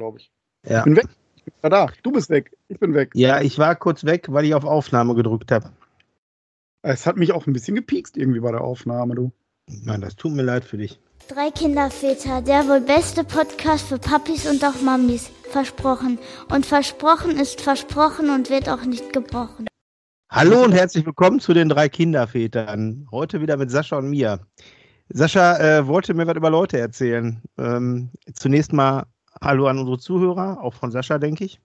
glaube ich. Ja. Ich bin weg. Ich bin da. Du bist weg. Ich bin weg. Ja, ich war kurz weg, weil ich auf Aufnahme gedrückt habe. Es hat mich auch ein bisschen gepiekst irgendwie bei der Aufnahme, du. Mann, das tut mir leid für dich. Drei Kinderväter, der wohl beste Podcast für Papis und auch Mamis. Versprochen. Und versprochen ist versprochen und wird auch nicht gebrochen. Hallo und herzlich willkommen zu den drei Kindervätern. Heute wieder mit Sascha und mir. Sascha äh, wollte mir was über Leute erzählen. Ähm, zunächst mal Hallo an unsere Zuhörer, auch von Sascha, denke ich.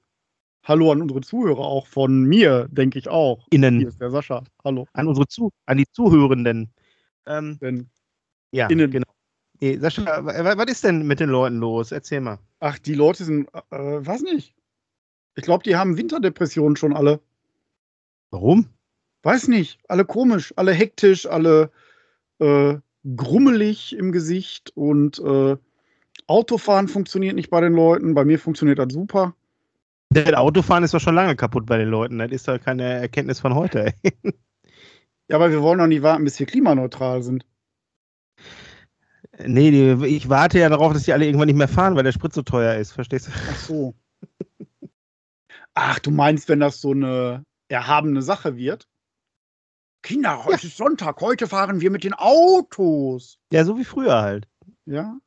Hallo an unsere Zuhörer, auch von mir, denke ich auch. Hier Innen. ist der Sascha. Hallo. An unsere Zu an die Zuhörenden. Ähm, Denn, ja, Innen. genau. Nee, Sascha, wa- wa- was ist denn mit den Leuten los? Erzähl mal. ach, die Leute sind, äh, weiß nicht. Ich glaube, die haben Winterdepressionen schon alle. Warum? Weiß nicht. Alle komisch, alle hektisch, alle äh, grummelig im Gesicht und äh, Autofahren funktioniert nicht bei den Leuten. Bei mir funktioniert das super. Das Autofahren ist doch schon lange kaputt bei den Leuten. Das ist doch keine Erkenntnis von heute. Ey. Ja, aber wir wollen doch nicht warten, bis wir klimaneutral sind. Nee, die, ich warte ja darauf, dass die alle irgendwann nicht mehr fahren, weil der Sprit so teuer ist. Verstehst du? Ach so. Ach, du meinst, wenn das so eine erhabene Sache wird? Kinder, heute ist Sonntag, heute fahren wir mit den Autos. Ja, so wie früher halt. Ja,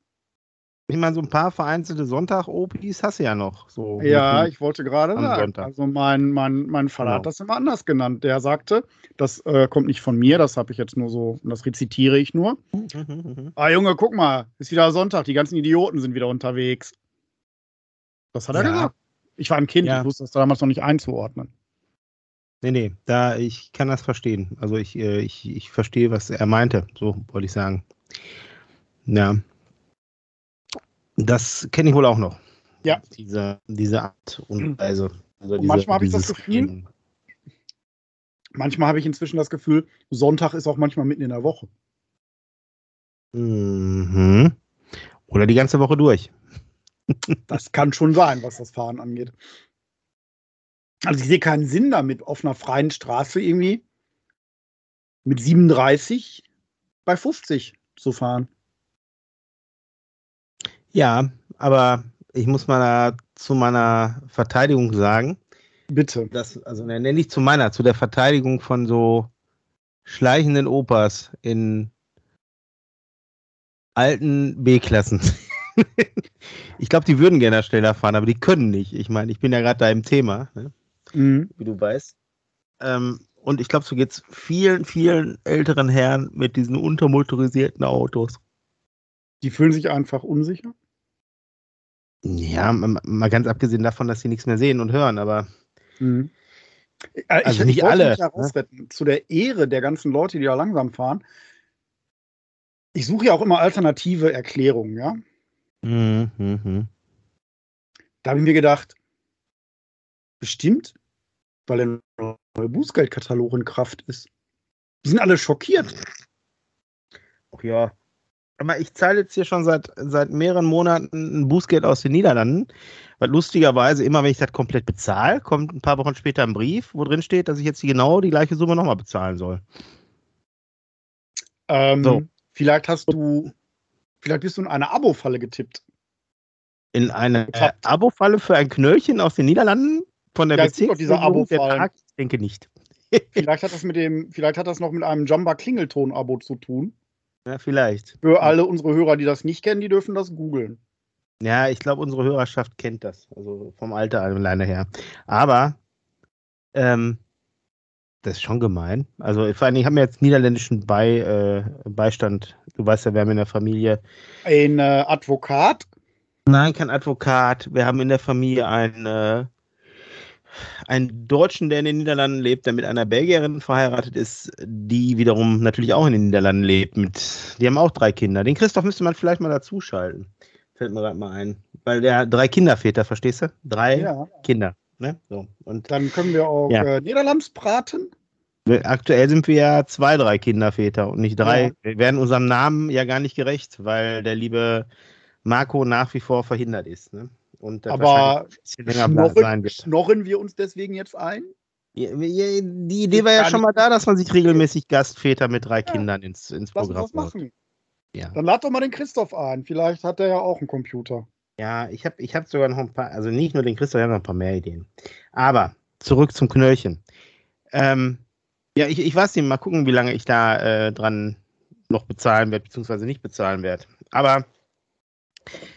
Ich meine, so ein paar vereinzelte Sonntag-OPs hast du ja noch. So ja, ich wollte gerade sagen. Sonntag. Also mein, mein, mein Vater Genau. hat das immer anders genannt. Der sagte, das äh, kommt nicht von mir, das habe ich jetzt nur so, das rezitiere ich nur. Ah, Junge, guck mal, ist wieder Sonntag, die ganzen Idioten sind wieder unterwegs. Das hat er Ja. gesagt. Ich war ein Kind, Ja. ich wusste das damals noch nicht einzuordnen. Nee, nee, da, ich kann das verstehen. Also ich, äh, ich, ich verstehe, was er meinte, so wollte ich sagen. Ja. Das kenne ich wohl auch noch. Ja. Diese, diese Art und Weise. Also Und manchmal habe ich das Gefühl-. Manchmal habe ich inzwischen das Gefühl, Sonntag ist auch manchmal mitten in der Woche. Mhm. Oder die ganze Woche durch. Das kann schon sein, was das Fahren angeht. Also ich sehe keinen Sinn damit, auf einer freien Straße irgendwie mit 37 bei 50 zu fahren. Ja, aber ich muss mal zu meiner Verteidigung sagen, Bitte. dass, also ne, nicht zu meiner, zu der Verteidigung von so schleichenden Opas in alten B-Klassen. ich glaube, die würden gerne schneller fahren, aber die können nicht. Ich meine, ich bin ja gerade da im Thema, ne, Mhm. wie du weißt. Ähm, und ich glaube, so geht es vielen, vielen älteren Herren mit diesen untermotorisierten Autos. Die fühlen sich einfach unsicher. Ja, mal ganz abgesehen davon, dass sie nichts mehr sehen und hören, aber Mhm. Äh, Also ich, nicht ich alle, mich rausretten. Zu der Ehre der ganzen Leute, die da langsam fahren. Ich suche ja auch immer alternative Erklärungen, ja. Mhm, mhm. Da habe ich mir gedacht, bestimmt, weil der neue Bußgeldkatalog in Kraft ist. Die sind alle schockiert. Ach ja. Aber ich zahle jetzt hier schon seit, seit mehreren Monaten ein Bußgeld aus den Niederlanden. Weil lustigerweise, immer wenn ich das komplett bezahle, kommt ein paar Wochen später ein Brief, wo drin steht, dass ich jetzt genau die gleiche Summe nochmal bezahlen soll. Ähm, So. Vielleicht hast du, vielleicht bist du in eine Abo-Falle getippt. In eine äh. Abo-Falle für ein Knöllchen aus den Niederlanden von der gibt doch diese Bezirksregierung der? Ich denke nicht. Vielleicht hat das mit dem, vielleicht hat das noch mit einem Jamba-Klingelton-Abo zu tun. Ja, vielleicht. Für alle unsere Hörer, die das nicht kennen, die dürfen das googeln. Ja, ich glaube, unsere Hörerschaft kennt das. Also vom Alter alleine her. Aber ähm, das ist schon gemein. Also vor allem, ich habe mir jetzt niederländischen Bei, äh, Beistand. Du weißt ja, wir haben in der Familie. Ein äh, Advokat, Nein, kein Advokat. Wir haben in der Familie einen, äh, einen Deutschen, der in den Niederlanden lebt, der mit einer Belgierin verheiratet ist, die wiederum natürlich auch in den Niederlanden lebt. Mit, die haben auch drei Kinder. Den Christoph müsste man vielleicht mal dazuschalten. Fällt mir gerade mal ein. Weil der drei Kinderväter, verstehst du? Drei ja. Kinder. Ne? So. Und Dann können wir auch Ja. äh, Niederlands braten. aktuell sind wir ja zwei, drei Kinderväter und nicht drei. Ja. Wir werden unserem Namen ja gar nicht gerecht, weil der liebe Marco nach wie vor verhindert ist. Ne? Und das Aber Schnorren, schnorren wir uns deswegen jetzt ein? Die Idee war ja schon mal da, dass man sich regelmäßig Gastväter mit drei Ja. Kindern ins, ins Lass uns Programm baut. machen. Ja. Dann lad doch mal den Christoph ein. Vielleicht hat er ja auch einen Computer. Ja, ich habe ich hab sogar noch ein paar, also nicht nur den Christoph, ich habe noch ein paar mehr Ideen. Aber zurück zum Knöllchen. Ähm, ja, ich, ich weiß nicht, mal gucken, wie lange ich da äh, dran noch bezahlen werde, beziehungsweise nicht bezahlen werde. Aber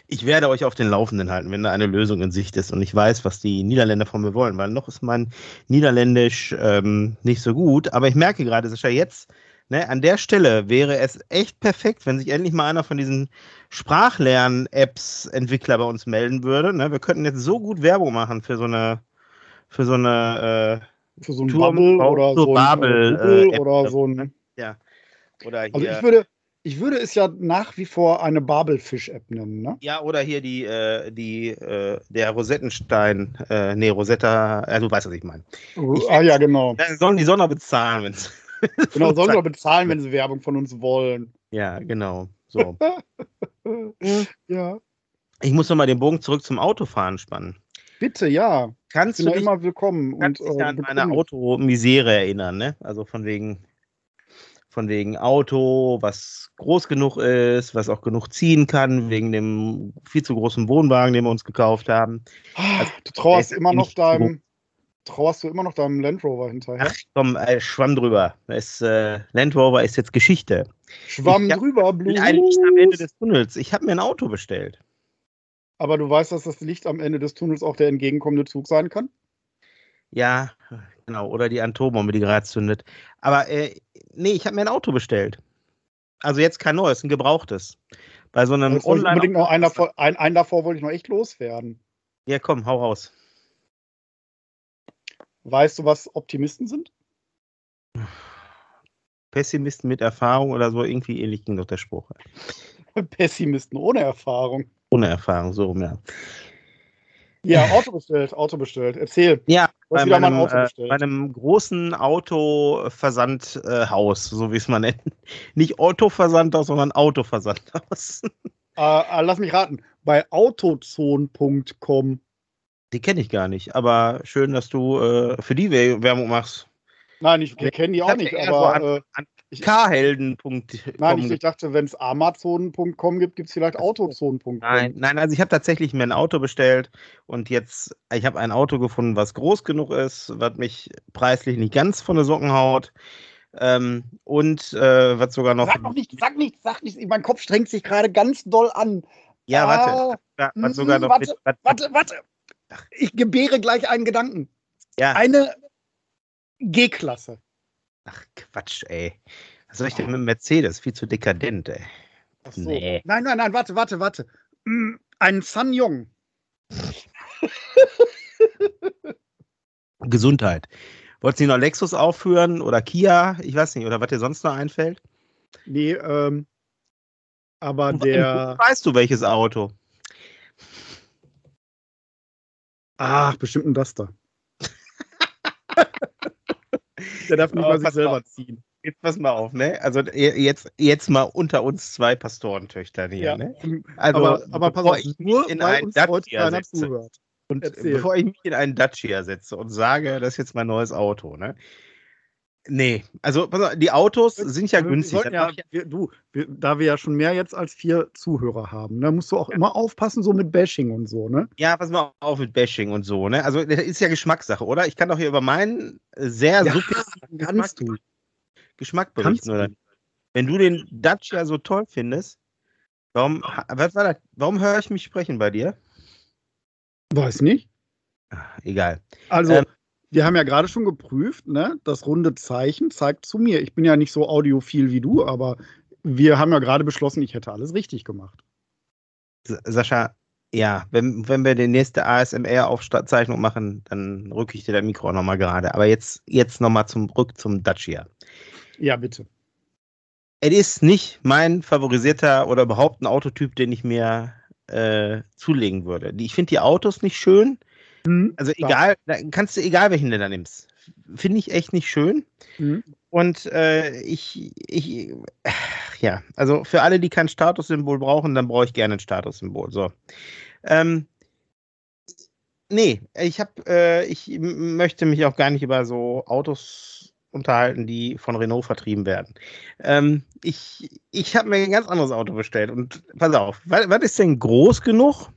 ich werde euch auf den Laufenden halten, wenn da eine Lösung in Sicht ist und ich weiß, was die Niederländer von mir wollen, weil noch ist mein Niederländisch ähm, nicht so gut. Aber ich merke gerade, Sascha, jetzt, ne, an der Stelle wäre es echt perfekt, wenn sich endlich mal einer von diesen Sprachlern-Apps-Entwickler bei uns melden würde. Ne? Wir könnten jetzt so gut Werbung machen für so eine, für so eine äh, für so ein Bubble oder so ein Bubble, äh, oder so ein. Ja. Oder hier. Also ich würde, ich würde es ja nach wie vor eine Babelfisch-App nennen, ne? Ja, oder hier die, äh, die, äh, der Rosettenstein, äh, nee, Rosetta, ja, du weißt, was ich meine. Ich, ah ja, genau. Dann sollen die Sonne bezahlen, wenn Genau, sollen sie bezahlen, wenn sie Werbung von uns wollen. Ja, genau. So. ja. Ich muss nochmal den Bogen zurück zum Autofahren spannen. Bitte, ja. Kannst ich du bin dich, immer willkommen. kannst und, dich äh, an meine. Automisere erinnern, ne? Also von wegen, von wegen Auto, was groß genug ist, was auch genug ziehen kann, wegen dem viel zu großen Wohnwagen, den wir uns gekauft haben. Ah, du trauerst immer noch nicht so deinem, trauerst du immer noch deinem Land Rover hinterher? Ach komm, äh, schwamm drüber. Das, äh, Land Rover ist jetzt Geschichte. Schwamm ich drüber, Blues. Ein Licht am Ende des Tunnels. Ich habe mir ein Auto bestellt. Aber du weißt, dass das Licht am Ende des Tunnels auch der entgegenkommende Zug sein kann? Ja, genau. Oder die Atombombe, die gerade zündet. Aber äh, nee, ich habe mir ein Auto bestellt. Also jetzt kein neues, ein gebrauchtes. Bei so einem Online. unbedingt noch einen davor, ein, einen davor wollte ich noch echt loswerden. Ja, komm, hau raus. Weißt du, was Optimisten sind? Pessimisten mit Erfahrung oder so, irgendwie ähnlich ging doch der Spruch. Pessimisten ohne Erfahrung. Ohne Erfahrung, so rum, ja. Ja, Auto bestellt, Auto bestellt. Erzähl. Ja, bei meinem, Auto äh, bestellt. bei einem großen Autoversandhaus, so wie es man nennt. Nicht Autoversandhaus, sondern Autoversandhaus. Äh, äh, lass mich raten. Bei autozone.com. Die kenne ich gar nicht, aber schön, dass du äh, für die Wer- Werbung machst. Nein, ich, wir kennen die auch nicht, aber an- äh, an ich, Khelden.com. nein, ich, ich dachte, wenn es amazon.com gibt, gibt es vielleicht autozone.com. Nein, nein, also ich habe tatsächlich mir ein Auto bestellt und jetzt, ich habe ein Auto gefunden, was groß genug ist, was mich preislich nicht ganz von den Socken haut ähm, und äh, was sogar noch. Sag noch nicht, sag nicht, sag nicht. Mein Kopf strengt sich gerade ganz doll an. ja, warte, Ah, was mm, sogar noch warte, mit, Warte, warte. Ich gebäre gleich einen Gedanken. ja, Eine G-Klasse. Ach Quatsch, ey. Was soll ich denn mit dem Mercedes? Viel zu dekadent, ey. Ach so. Nee. Nein, nein, nein, warte, warte, warte. Mm, Ein San Yong. Gesundheit. Wolltest du noch Lexus aufführen oder Kia? Ich weiß nicht, oder was dir sonst noch einfällt? Nee, ähm, aber Wo der. weißt du, welches Auto? Ach, bestimmt ein Duster. Der darf nicht mal sich selber auf. ziehen. Jetzt pass mal auf, ne? Also jetzt, jetzt mal unter uns zwei Pastorentöchtern hier, Ja. ne? Also, aber, aber pass auf, ich nur in weil einen uns heute Dacia keiner setze. Und Erzähl. bevor ich mich in einen Dacia setze und sage, das ist jetzt mein neues Auto, ne? Nee, also auf, die Autos sind ja wir günstig. Ja, wir, du, wir, da wir ja schon mehr jetzt als vier Zuhörer haben, da musst du auch immer aufpassen, so mit Bashing und so, ne? ja, pass mal auf mit Bashing und so, ne? Also das ist ja Geschmackssache, oder? Ich kann doch hier über meinen sehr Ja, subjektiven kannst du. Geschmack Kannst berichten, oder? Wenn du den Dacia so toll findest, warum, was war das? Warum höre ich mich sprechen bei dir? Weiß nicht. Ah, Egal. Also, Ähm, wir haben ja gerade schon geprüft, ne? Das runde Zeichen zeigt zu mir. Ich bin ja nicht so audiophil wie du, aber wir haben ja gerade beschlossen, ich hätte alles richtig gemacht. Sascha, ja, wenn, wenn wir die nächste ASMR-Aufzeichnung machen, dann rücke ich dir das Mikro auch nochmal gerade. Aber jetzt, jetzt nochmal zurück zum Dacia. Ja, bitte. Es ist nicht mein favorisierter oder überhaupt ein Autotyp, den ich mir äh, zulegen würde. Ich finde die Autos nicht schön. Hm? Also egal, da kannst du egal welchen du da nimmst. Finde ich echt nicht schön. Hm? Und äh, ich, ich, ja, also für alle, die kein Statussymbol brauchen, dann brauche ich gerne ein Statussymbol. So. Ähm, nee, ich habe, äh, ich möchte mich auch gar nicht über so Autos unterhalten, die von Renault vertrieben werden. Ähm, ich ich habe mir ein ganz anderes Auto bestellt und pass auf, was, was ist denn groß genug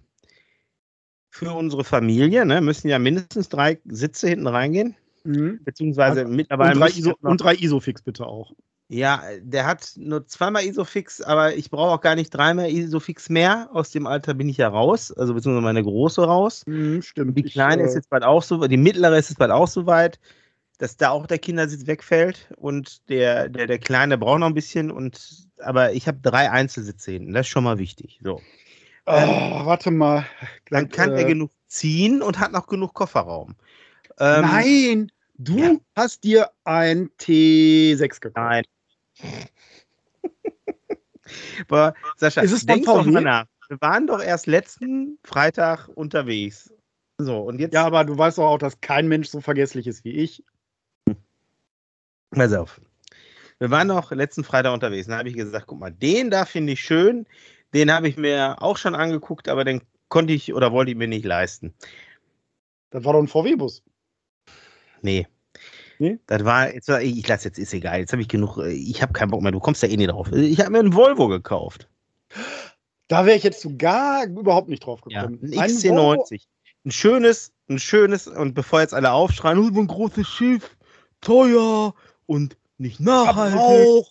für unsere Familie, ne? Müssen ja mindestens drei Sitze hinten reingehen. Mhm. Beziehungsweise Also, mittlerweile. Und drei, ISO, noch- und drei Isofix bitte auch. Ja, der hat nur zweimal Isofix, aber ich brauche auch gar nicht dreimal Isofix mehr. Aus dem Alter bin ich ja raus, also beziehungsweise meine große raus. Mhm, stimmt. Die Ich, kleine äh, ist jetzt bald auch so, die mittlere ist jetzt bald auch so weit, dass da auch der Kindersitz wegfällt und der, der, der kleine braucht noch ein bisschen und aber ich habe drei Einzelsitze hinten, das ist schon mal wichtig. So. Oh, warte mal. Dann kann äh, er genug ziehen und hat noch genug Kofferraum. Ähm, Nein, du ja. hast dir ein T6 gekauft. Nein. Aber Sascha, Ist es denk doch mal nach. Wir waren doch erst letzten Freitag unterwegs. So, und jetzt, Ja, aber du weißt doch auch, dass kein Mensch so vergesslich ist wie ich. pass auf. Wir waren noch letzten Freitag unterwegs. Da habe ich gesagt, guck mal, den da finde ich schön. Den habe ich mir auch schon angeguckt, aber den konnte ich oder wollte ich mir nicht leisten. Das war doch ein VW-Bus. Nee. Nee? Das war, jetzt, war- ich lasse jetzt, ist egal. Jetzt habe ich genug, äh, ich habe keinen Bock mehr. Du kommst ja eh nicht drauf. Ich habe mir einen Volvo gekauft. Da wäre ich jetzt sogar überhaupt nicht drauf Ja, gekommen. ein Ein Volvo- XC90. Ein schönes, ein schönes, und bevor jetzt alle aufschreien, oh, so ein großes Schiff, teuer und nicht nachhaltig.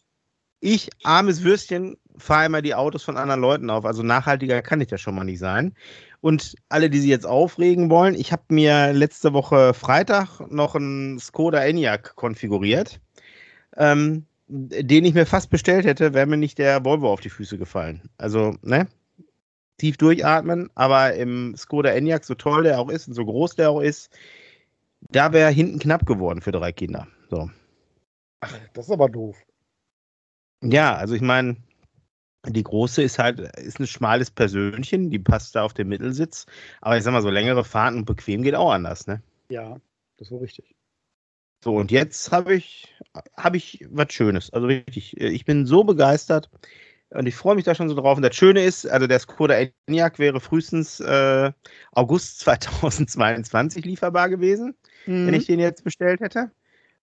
Ich, armes Würstchen, fahre immer die Autos von anderen Leuten auf. Also nachhaltiger kann ich das schon mal nicht sein. Und alle, die sich jetzt aufregen wollen, ich habe mir letzte Woche Freitag noch einen Skoda Enyaq konfiguriert, ähm, den ich mir fast bestellt hätte, wäre mir nicht der Volvo auf die Füße gefallen. Also, ne? Tief durchatmen, aber im Skoda Enyaq, so toll der auch ist und so groß der auch ist, da wäre hinten knapp geworden für drei Kinder. So. Ach, das ist aber doof. Ja, also ich meine, die große ist halt, ist ein schmales Persönchen, die passt da auf den Mittelsitz. Aber ich sag mal, so längere Fahrten und bequem geht auch anders, ne? Ja, das war richtig. So, und jetzt habe ich, habe ich was Schönes. Also richtig, äh, ich bin so begeistert und ich freue mich da schon so drauf. Und das Schöne ist, also der Skoda Enyaq wäre frühestens äh, August 2022 lieferbar gewesen, wenn ich den jetzt bestellt hätte.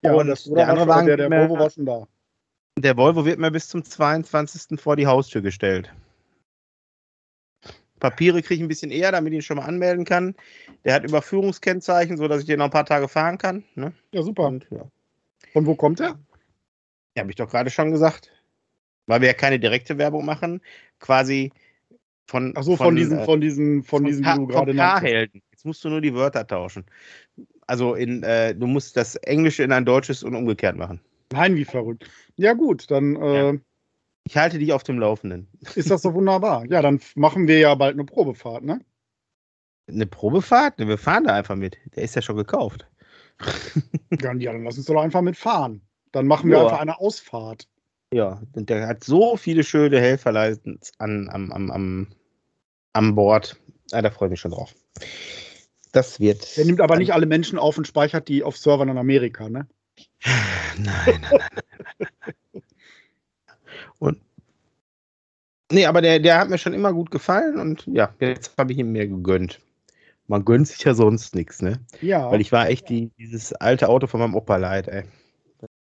ja, und das, der andere Wagen der, der Volvo war schon da. Der Volvo wird mir bis zum 22. vor die Haustür gestellt. Papiere kriege ich ein bisschen eher, damit ich ihn schon mal anmelden kann. Der hat Überführungskennzeichen, sodass ich den noch ein paar Tage fahren kann. Ne? Ja, super. Und, ja. Von wo kommt er? Ja, habe ich doch gerade schon gesagt. Weil wir ja keine direkte Werbung machen. Quasi von. Ach so, von, diesen, äh, von diesen, von diesen, Ka- die du gerade von. K-Helden. Jetzt musst du nur die Wörter tauschen. Also in, äh, du musst das Englische in ein Deutsches und umgekehrt machen. Nein, wie verrückt. Ja, gut, dann äh, Ja. Ich halte dich auf dem Laufenden. ist das so wunderbar. Ja, dann machen wir ja bald eine Probefahrt, ne? Eine Probefahrt? Wir fahren da einfach mit. Der ist ja schon gekauft. Ja, ja, dann lass uns doch einfach mitfahren. Dann machen wir Ja. einfach eine Ausfahrt. Ja, und der hat so viele schöne Helferleisten an, am, am, am, am Bord. Ah, da freue ich mich schon drauf. Das wird. Der nimmt aber nicht alle Menschen auf und speichert die auf Servern in Amerika, ne? Nein, nein, nein, nein, nein. Und. Nee, aber der, der hat mir schon immer gut gefallen und ja, jetzt habe ich ihn mir gegönnt. Man gönnt sich ja sonst nichts, ne? Ja, Weil ich war echt die, dieses alte Auto von meinem Opa leid, ey.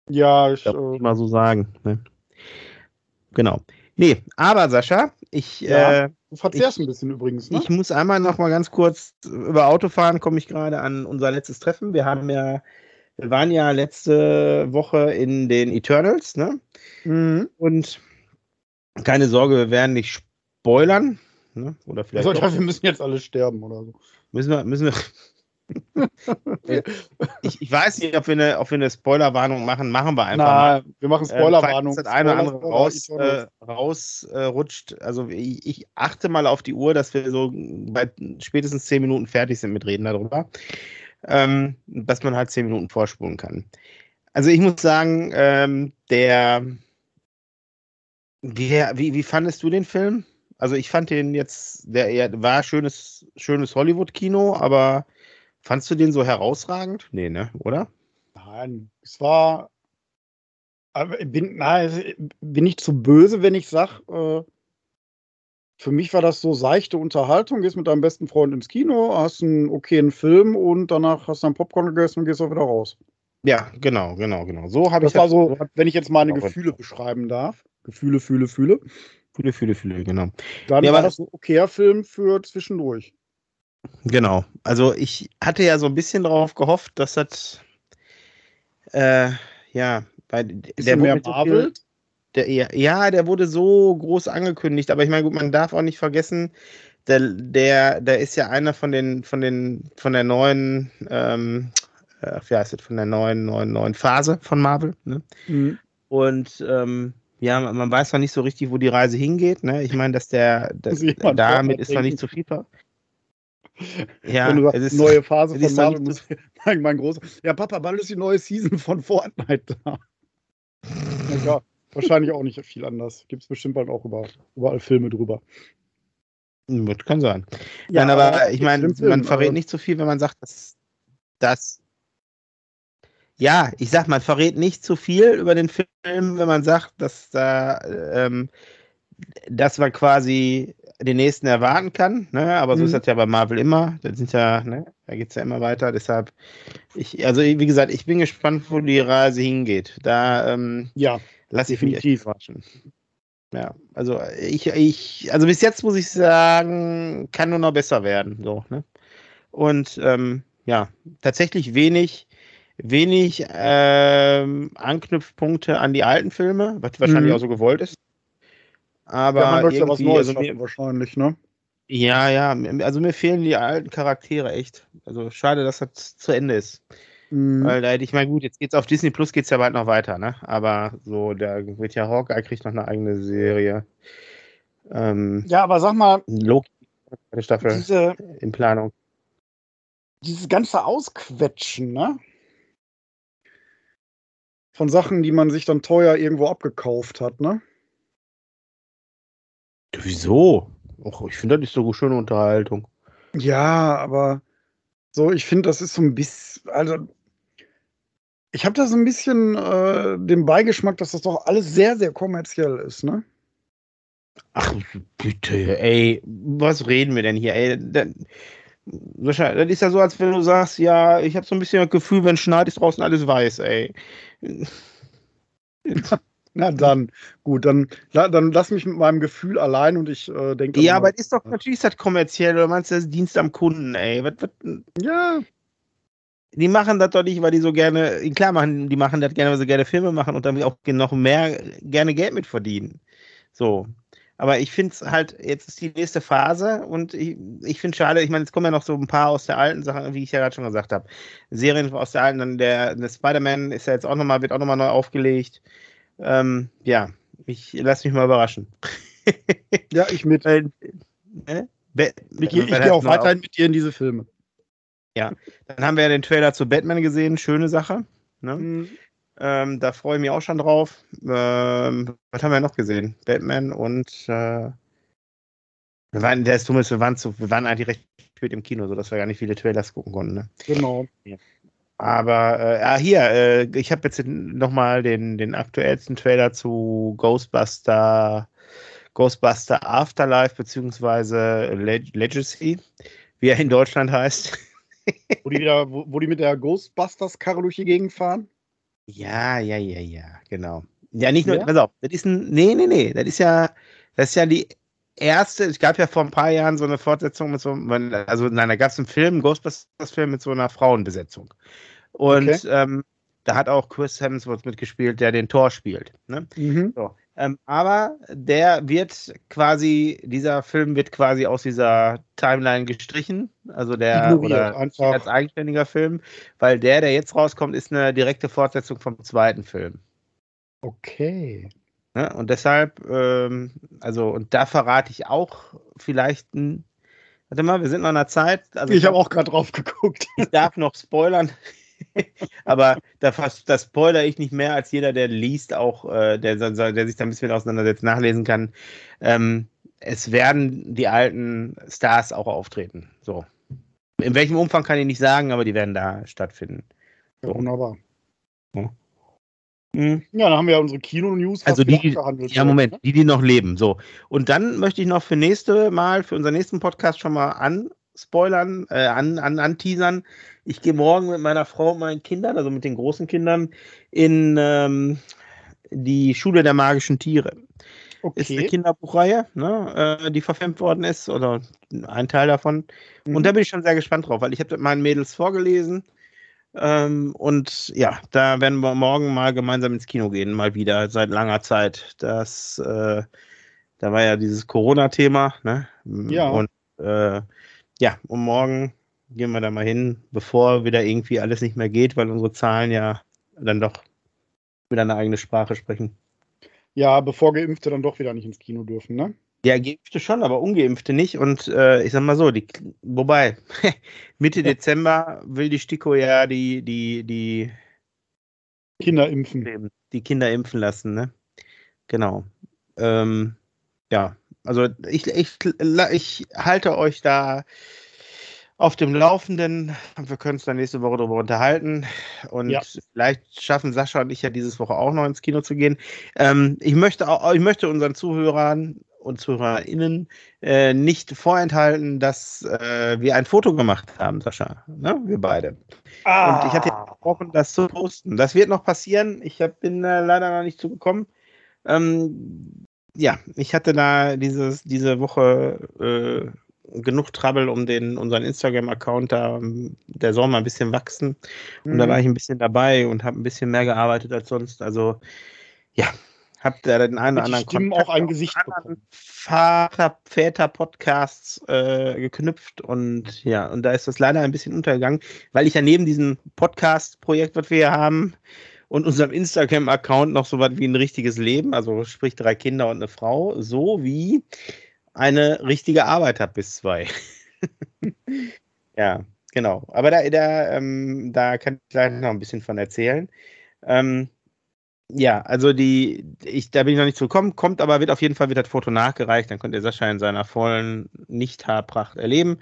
ja, ich, muss äh, ich mal so sagen. Ne? Genau. Nee, aber Sascha, ich, Ja. äh, du verzehrst ein bisschen übrigens, ne? ich muss einmal noch mal ganz kurz über Autofahren, komme ich gerade an unser letztes Treffen. Wir haben ja, wir waren ja letzte Woche in den Eternals, ne? Mhm. Und keine Sorge, wir werden nicht spoilern. Ne? Oder vielleicht Also, wir müssen jetzt alle sterben oder so. müssen wir, müssen wir. ich, ich weiß nicht, ob wir eine, ob wir eine Spoilerwarnung machen. Machen wir einfach mal. Na, wir machen Ähm, Spoilerwarnung. falls das eine oder andere raus, äh, rausrutscht. also ich, ich achte mal auf die Uhr, dass wir so bei spätestens zehn Minuten fertig sind mit Reden darüber. Ähm, dass man halt zehn Minuten vorspulen kann. Also ich muss sagen, ähm, der wie, wie, wie fandest du den Film? Also ich fand den jetzt, der eher war schönes, schönes Hollywood-Kino, aber fandst du den so herausragend? Nee, ne, oder? Nein, es war. Ich bin, nein, bin ich zu böse, wenn ich sage, äh, für mich war das so seichte Unterhaltung. Gehst mit deinem besten Freund ins Kino, hast einen okayen Film und danach hast du ein Popcorn gegessen und gehst auch wieder raus. Ja, genau, genau, genau. So habe ich Das war so, wenn ich jetzt meine auch Gefühle in- beschreiben darf. Gefühle, fühle, fühle. Fühle, fühle, fühle, genau. Dann Ja, war das so ein okayer Film für zwischendurch. Genau. Also ich hatte ja so ein bisschen darauf gehofft, dass das äh, ja bei der mehr so Marvel? viel- der, ja, der wurde so groß angekündigt, aber ich meine, gut, man darf auch nicht vergessen, der, der, der ist ja einer von den, von den, von der neuen, ähm, äh, wie heißt das, von der neuen, neuen, neuen Phase von Marvel. Ne? Mhm. Und ähm, ja, man weiß noch nicht so richtig, wo die Reise hingeht. Ne? Ich meine, dass der, das, Muss jemand damit ist noch nicht zu viel. ver- Ja, du es sagst, ist, neue Phase von Marvel, muss mein, mein großer. Ja, Papa, bald ist die neue Season von Fortnite da. Ja, wahrscheinlich auch nicht viel anders. Gibt es bestimmt bald auch über, überall Filme drüber. Hm, kann sein. Nein, aber ich meine, man verrät nicht so viel, wenn man sagt, dass das. Ja, ich sag, man verrät nicht zu viel über den Film, wenn man sagt, dass da, ähm, dass man quasi den nächsten erwarten kann. Ne? Aber so Mhm. ist das ja bei Marvel immer. Da sind ja, ne? da geht's ja immer weiter. Deshalb, ich, also wie gesagt, ich bin gespannt, wo die Reise hingeht. Da ähm, Ja, lasse ich mich echt Definitiv. überraschen. Ja, also ich, ich, also bis jetzt muss ich sagen, kann nur noch besser werden. So, ne? Und ähm, ja, tatsächlich wenig, wenig ähm, Anknüpfpunkte an die alten Filme, was wahrscheinlich Mhm. auch so gewollt ist. Aber ja man möchte ja was Neues also mir, wahrscheinlich, ne? ja, ja, also mir fehlen die alten Charaktere echt. Also schade, dass das zu Ende ist. Mhm. Weil da hätte ich mal gut, jetzt geht's auf Disney Plus geht's ja bald noch weiter, ne? Aber so, da wird ja Hawkeye kriegt noch eine eigene Serie. Ähm, Ja, aber sag mal, Loki, eine Staffel diese, in Planung. dieses ganze Ausquetschen, ne? Von Sachen, die man sich dann teuer irgendwo abgekauft hat, ne? Wieso? Och, ich finde, das ist so eine schöne Unterhaltung. Ja, aber so, ich finde, das ist so ein bisschen, also ich habe da so ein bisschen äh, den Beigeschmack, dass das doch alles sehr, sehr kommerziell ist, ne? Ach, bitte, ey, was reden wir denn hier, ey? Das, das ist ja so, als wenn du sagst, ja, ich habe so ein bisschen das Gefühl, wenn schneit, ist draußen alles weiß, ey. Na dann, gut, dann, dann lass mich mit meinem Gefühl allein und ich äh, denke. Ja, aber ist doch, natürlich ist das kommerziell, oder meinst du, das ist Dienst am Kunden, ey? Was, was, Ja, die machen das doch nicht, weil die so gerne, klar machen, die machen das gerne, weil sie gerne Filme machen und damit auch noch mehr gerne Geld mit verdienen. So. Aber ich finde es halt, jetzt ist die nächste Phase und ich, ich finde schade, ich meine, jetzt kommen ja noch so ein paar aus der alten Sachen, wie ich ja gerade schon gesagt habe. Serien aus der alten, dann der, der Spider-Man ist ja jetzt auch nochmal, wird auch nochmal neu aufgelegt. Ähm, ja, ich lasse mich mal überraschen. ja, ich mit. Weil, ne? Be- Ich, gehe- ich auch weiterhin mit dir in diese Filme. Dann haben wir ja den Trailer zu Batman gesehen, schöne Sache. Ne? Mhm. Ähm, da freue ich mich auch schon drauf. Ähm, was haben wir noch gesehen? Batman und äh, wir waren, der ist dumm, wir waren, zu, wir waren eigentlich recht spät im Kino, sodass wir gar nicht viele Trailers gucken konnten. Ne? Genau. Aber äh, ah, hier, äh, ich habe jetzt nochmal den, den aktuellsten Trailer zu Ghostbuster, Ghostbuster Afterlife beziehungsweise Leg Legacy, wie er in Deutschland heißt. Wo die, wieder, wo, wo die mit der Ghostbusters-Karre durch die Gegend fahren. Ja, ja, ja, ja, genau. Ja, nicht nur, Ja? pass auf, das ist ein, nee, nee, nee, das ist ja, das ist ja die erste, es gab ja vor ein paar Jahren so eine Fortsetzung mit so, also nein, da gab es einen Film, Ghostbusters-Film mit so einer Frauenbesetzung. Und Okay. ähm, da hat auch Chris Hemsworth mitgespielt, der den Tor spielt. Ne? Mhm. So. Ähm, aber der wird quasi, dieser Film wird quasi aus dieser Timeline gestrichen. Also der Ignoriert oder als eigenständiger Film, weil der, der jetzt rauskommt, ist eine direkte Fortsetzung vom zweiten Film. Okay. Ne? Und deshalb, ähm, also, und da verrate ich auch vielleicht ein. Warte mal, wir sind noch in einer Zeit. Also ich habe auch gerade drauf geguckt. ich darf noch spoilern. Aber da, fas- das spoiler ich nicht mehr als jeder, der liest, auch, äh, der, der, der sich da ein bisschen auseinandersetzt, nachlesen kann. Ähm, es werden die alten Stars auch auftreten. So. In welchem Umfang kann ich nicht sagen, aber die werden da stattfinden. Ja, wunderbar. Mhm. Ja, dann haben wir ja unsere Kino-News. Also die-. Ja, Moment, die, die noch leben. So. Und dann möchte ich noch für nächste Mal, für unseren nächsten Podcast schon mal anspoilern, äh, an, an, anteasern. Ich gehe morgen mit meiner Frau und meinen Kindern, also mit den großen Kindern, in ähm, die Schule der magischen Tiere. Okay. Ist eine. Kinderbuchreihe, ne, äh, die verfilmt worden ist, oder ein Teil davon. Mhm. Und da bin ich schon sehr gespannt drauf, weil ich habe meinen Mädels vorgelesen. Ähm, und ja, da werden wir morgen mal gemeinsam ins Kino gehen, mal wieder, seit langer Zeit. Das, äh, da war ja dieses Corona-Thema, ne? Ja. Und äh, ja, und morgen gehen wir da mal hin, bevor wieder irgendwie alles nicht mehr geht, weil unsere Zahlen ja dann doch wieder eine eigene Sprache sprechen. Ja, bevor Geimpfte dann doch wieder nicht ins Kino dürfen, ne? Ja, Geimpfte schon, aber Ungeimpfte nicht. Und äh, ich sag mal so, die, wobei, Mitte Dezember will die STIKO ja die, die, die, Kinder impfen. die Kinder impfen lassen, ne? Genau. Ähm, ja, also ich, ich, ich halte euch da auf dem Laufenden. Wir können uns dann nächste Woche darüber unterhalten. Und Ja. vielleicht schaffen Sascha und ich ja dieses Woche auch noch ins Kino zu gehen. Ähm, ich, möchte auch, ich möchte unseren Zuhörern und ZuhörerInnen äh, nicht vorenthalten, dass äh, wir ein Foto gemacht haben, Sascha. Ne? Wir beide. Und ich hatte ja versprochen, das zu posten. Das wird noch passieren. Ich hab, bin äh, leider noch nicht zugekommen. Ähm, ja, ich hatte da dieses, diese Woche äh, genug Trouble um den, unseren Instagram-Account da. Der soll mal ein bisschen wachsen. Und da Mhm. war ich ein bisschen dabei und habe ein bisschen mehr gearbeitet als sonst. Also, ja, habe da den einen oder anderen Stimmen Kontakt auch ein Gesicht bekommen. Vater, Väter-Podcasts äh, geknüpft und ja, und da ist das leider ein bisschen untergegangen, weil ich ja neben diesem Podcast-Projekt, was wir hier haben, und unserem Instagram-Account noch so was wie ein richtiges Leben, also sprich drei Kinder und eine Frau, sowie eine richtige Arbeit habe bis zwei. ja, genau. Aber da, da, ähm, da kann ich gleich noch ein bisschen von erzählen. Ähm, ja, also die, ich, da bin ich noch nicht zugekommen, kommt aber, wird auf jeden Fall wird das Foto nachgereicht, dann könnt ihr Sascha in seiner vollen Nicht-Haarpracht erleben.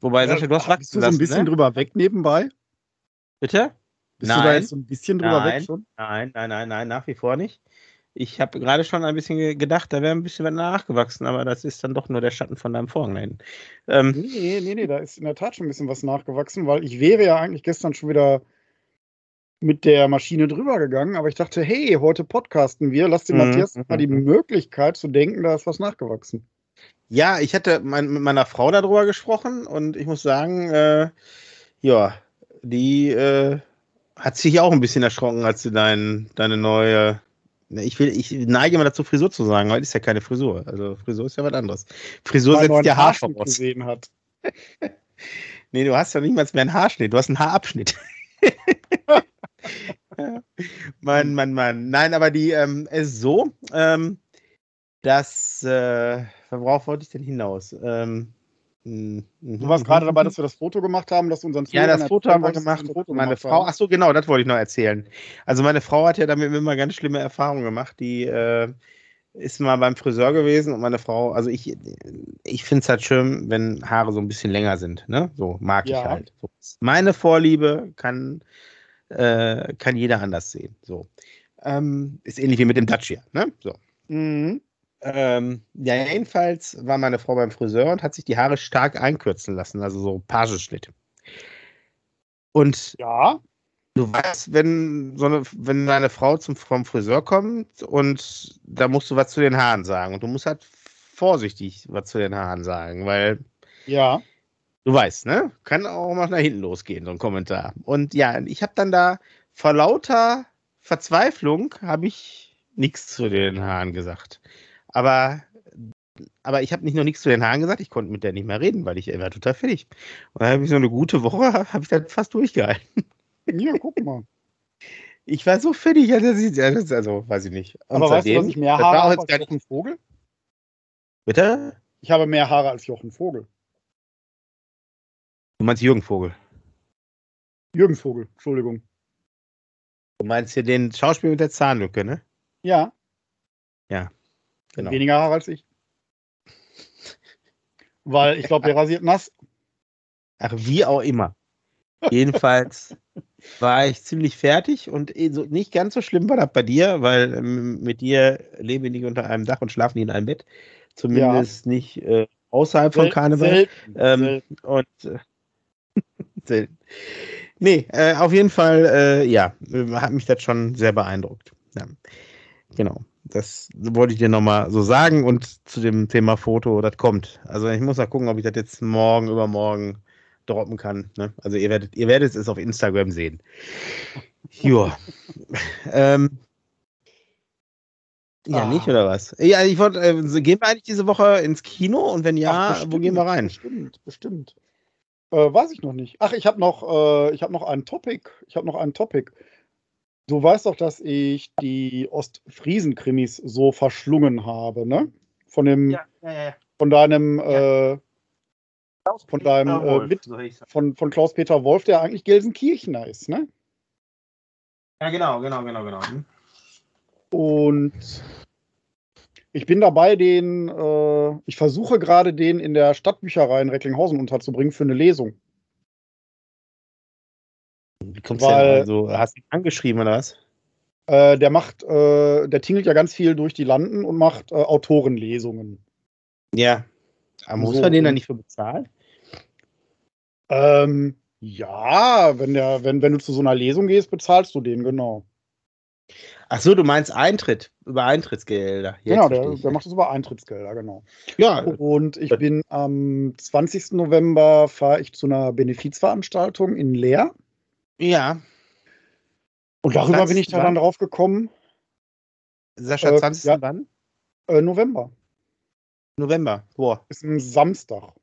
Wobei, Sascha, du hast Bist wachsen du so ein lassen, bisschen ne? drüber weg nebenbei? Bitte? Bist du da Nein. jetzt so ein bisschen drüber Nein. weg schon? Nein, nein, nein, nein, nach wie vor nicht. Ich habe gerade schon ein bisschen ge- gedacht, da wäre ein bisschen was nachgewachsen, aber das ist dann doch nur der Schatten von deinem Vorhang da hinten. Ähm, Nee, nee, nee, da ist in der Tat schon ein bisschen was nachgewachsen, weil ich wäre ja eigentlich gestern schon wieder mit der Maschine drüber gegangen, aber ich dachte, hey, heute podcasten wir, lass dem Mhm, Matthias mhm, mal die mhm. Möglichkeit zu denken, da ist was nachgewachsen. Ja, ich hatte mein, mit meiner Frau darüber gesprochen und ich muss sagen, äh, ja, die äh, hat sich auch ein bisschen erschrocken, als sie dein, deine neue. Ne, Ich, will, ich neige immer dazu, Frisur zu sagen, weil ist ja keine Frisur. Also Frisur ist ja was anderes. Frisur Mal setzt ja Haar Haarschnitt voraus. gesehen hat. Nee, du hast ja nicht mal mehr einen Haarschnitt, du hast einen Haarabschnitt. Ja. Mann, Mann, Mann. Nein, aber die ähm, ist so, ähm, dass, äh, worauf wollte ich denn hinaus? Ähm, Du warst gerade dabei, dass wir das Foto gemacht haben, dass unseren Ja, Zuhörern das Foto haben wir gemacht. Foto Meine gemacht Frau, ach so, genau, das wollte ich noch erzählen. Also meine Frau hat ja damit immer ganz schlimme Erfahrungen gemacht. Die äh, ist mal beim Friseur gewesen und meine Frau, also ich, ich finde es halt schön, wenn Haare so ein bisschen länger sind. Ne? So mag ich Ja. halt. So. Meine Vorliebe kann, äh, kann jeder anders sehen. So. Ähm, ist ähnlich wie mit dem Dacia. Ne? So. Mhm. Ähm, ja, jedenfalls war meine Frau beim Friseur und hat sich die Haare stark einkürzen lassen, also so Pageschnitt. Und Ja, du weißt, wenn so eine, wenn deine Frau zum, vom Friseur kommt und da musst du was zu den Haaren sagen und du musst halt vorsichtig was zu den Haaren sagen, weil ja. Du weißt, ne? Kann auch mal nach hinten losgehen, so ein Kommentar. Und ja, ich habe dann da vor lauter Verzweiflung habe ich nichts zu den Haaren gesagt. Aber, aber ich habe nicht nur nichts zu den Haaren gesagt, ich konnte mit der nicht mehr reden, weil ich war total fertig. Und dann habe ich so eine gute Woche, habe ich dann fast durchgehalten. Ja, guck mal. Ich war so fertig, also, also weiß ich nicht. Und Aber weißt du, seitdem- dass ich mehr Haare habe als Jochen Vogel? Bitte? Ich habe mehr Haare als Jochen Vogel. Du meinst Jürgen Vogel. Jürgen Vogel, Entschuldigung. Du meinst hier den Schauspieler mit der Zahnlücke, ne? Ja, Genau. weniger Haare als ich. Weil ich glaube, der rasiert nass. Ach, wie auch immer. Jedenfalls war ich ziemlich fertig und eh nicht ganz so schlimm war das bei dir, weil ähm, mit dir leben wir nicht unter einem Dach und schlafen nicht in einem Bett. Zumindest nicht äh, außerhalb von Karneval. selten, Ähm, selten. Und äh, nee, äh, auf jeden Fall, äh, ja, hat mich das schon sehr beeindruckt. Ja. Genau. das wollte ich dir nochmal so sagen und zu dem Thema Foto, das kommt. Also ich muss mal gucken, ob ich das jetzt morgen, übermorgen droppen kann. Ne? Also ihr werdet, ihr werdet es auf Instagram sehen. Ja. ähm, ja, ah. nicht, oder was? Ja, ich wollte, äh, gehen wir eigentlich diese Woche ins Kino und wenn ja, Ach, wo gehen wir rein? Bestimmt, bestimmt. Äh, weiß ich noch nicht. Ach, ich habe noch, äh, ich habe noch ein Topic. Ich habe noch ein Topic. Du weißt doch, dass ich die Ostfriesen-Krimis so verschlungen habe, ne? Von dem, ja, ja. von deinem, ja. äh, von deinem, äh, mit, von, von Klaus-Peter Wolf, der eigentlich Gelsenkirchener ist, ne? Ja, genau, genau, genau, genau. Hm. Und ich bin dabei, den, äh, ich versuche gerade, den in der Stadtbücherei in Recklinghausen unterzubringen für eine Lesung. Wie kommst du denn also, hast du ihn angeschrieben oder was? Äh, der macht, äh, der tingelt ja ganz viel durch die Landen und macht äh, Autorenlesungen. Ja. Aber muss so, man den dann nicht für bezahlen? Ähm, ja, wenn, der, wenn, wenn du zu so einer Lesung gehst, bezahlst du den, genau. Ach so, du meinst Eintritt, über Eintrittsgelder. Jetzt genau, der, der, macht das über Eintrittsgelder, genau. Ja. Und ich bin am 20. November fahre ich zu einer Benefizveranstaltung in Leer. Ja. Und darüber bin ich da dann drauf gekommen. Sascha, 20. Äh, ja, wann? Äh, November. November, boah. Ist ein Samstag.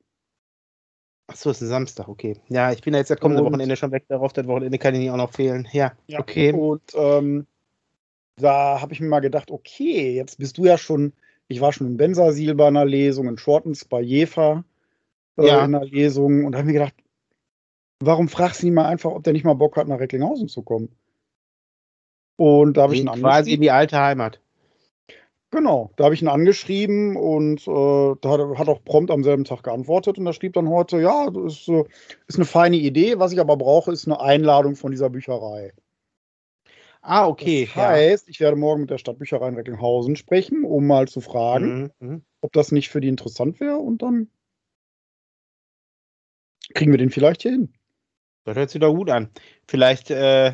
Ach so, ist ein Samstag, okay. Ja, ich bin ja jetzt das kommende und, Wochenende schon weg darauf. Das Wochenende kann ich nicht auch noch fehlen. Ja, ja okay. Und ähm, da habe ich mir mal gedacht, okay, jetzt bist du ja schon, ich war schon in Bensasil bei einer Lesung, in Shortens bei Jefa äh, ja. in einer Lesung und da habe ich mir gedacht, warum fragst du ihn mal einfach, ob der nicht mal Bock hat, nach Recklinghausen zu kommen? Und da habe ich ihn Quasi in die alte Heimat. Genau, da habe ich ihn angeschrieben und äh, da hat, hat auch prompt am selben Tag geantwortet und er schrieb dann heute, ja, das ist, äh, ist eine feine Idee, was ich aber brauche, ist eine Einladung von dieser Bücherei. Ah, okay. Das heißt, ja. ich werde morgen mit der Stadtbücherei in Recklinghausen sprechen, um mal zu fragen, mhm, mhm. ob das nicht für die interessant wäre und dann kriegen wir den vielleicht hier hin. Das hört sich doch gut an. Vielleicht, äh,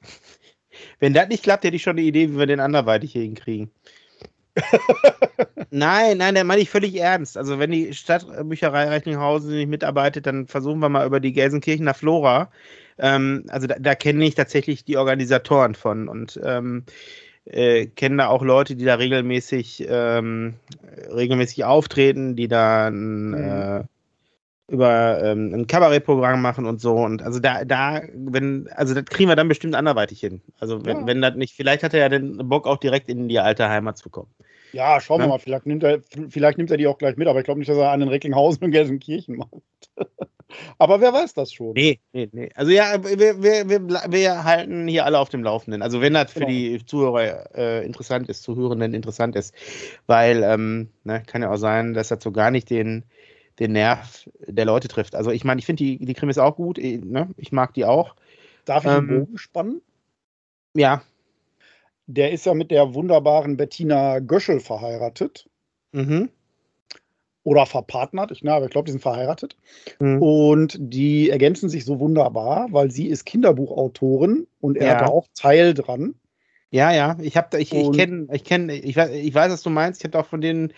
wenn das nicht klappt, hätte ich schon eine Idee, wie wir den anderweitig hier hinkriegen. nein, nein, der meine ich völlig ernst. Also wenn die Stadtbücherei Reichenhausen nicht mitarbeitet, dann versuchen wir mal über die Gelsenkirchener Flora. Ähm, also da, da kenne ich tatsächlich die Organisatoren von und ähm, äh, kenne da auch Leute, die da regelmäßig ähm, regelmäßig auftreten, die da mhm. äh, über ähm, ein Kabarettprogramm machen und so. Und also da, da, wenn, also das kriegen wir dann bestimmt anderweitig hin. Also wenn, ja. wenn das nicht, vielleicht hat er ja den Bock auch direkt in die alte Heimat zu kommen. Ja, schauen wir ja? mal, vielleicht nimmt, er, vielleicht nimmt er die auch gleich mit, aber ich glaube nicht, dass er einen Recklinghausen und Gelsenkirchen macht. aber wer weiß das schon? Nee, nee, nee. Also ja, wir, wir, wir, wir halten hier alle auf dem Laufenden. Also wenn das genau. für die Zuhörer äh, interessant ist, Zuhörenden interessant ist, weil ähm, ne, kann ja auch sein, dass das so gar nicht den den Nerv der Leute trifft. Also ich meine, ich finde die, die Krimis auch gut, eh, ne? ich mag die auch. Darf ich ähm, den Bogen spannen? Ja. Der ist ja mit der wunderbaren Bettina Göschel verheiratet. Mhm. Oder verpartnert, ich, na, aber ich glaube, die sind verheiratet. Mhm. Und die ergänzen sich so wunderbar, weil sie ist Kinderbuchautorin und er ja. hat da auch Teil dran. Ja, ja, ich habe ich, ich kenne, ich kenne, ich weiß, ich weiß, was du meinst. Ich habe auch von denen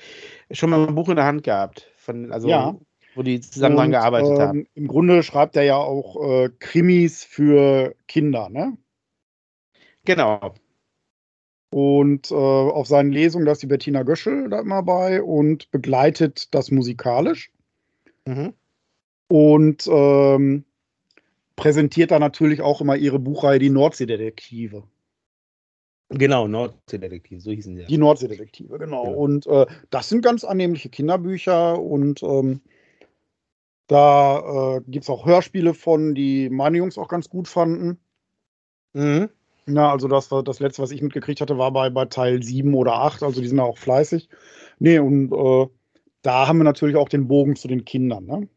schon mal ein Buch in der Hand gehabt. Von, also, ja. wo die zusammen dran gearbeitet ähm, haben. Im Grunde schreibt er ja auch äh, Krimis für Kinder, ne? Genau. Und äh, auf seinen Lesungen, da ist die Bettina Göschel da immer bei und begleitet das musikalisch. Mhm. Und ähm, präsentiert da natürlich auch immer ihre Buchreihe Die Nordseedetektive. Genau, Nordseedetektive, so hießen sie. Die Nordseedetektive, genau. Ja. Und äh, das sind ganz annehmliche Kinderbücher und ähm, da äh, gibt es auch Hörspiele von, die meine Jungs auch ganz gut fanden. Mhm. Ja, also das war das letzte, was ich mitgekriegt hatte, war bei, bei Teil 7 oder 8, also die sind auch fleißig. Nee, und äh, da haben wir natürlich auch den Bogen zu den Kindern, ne?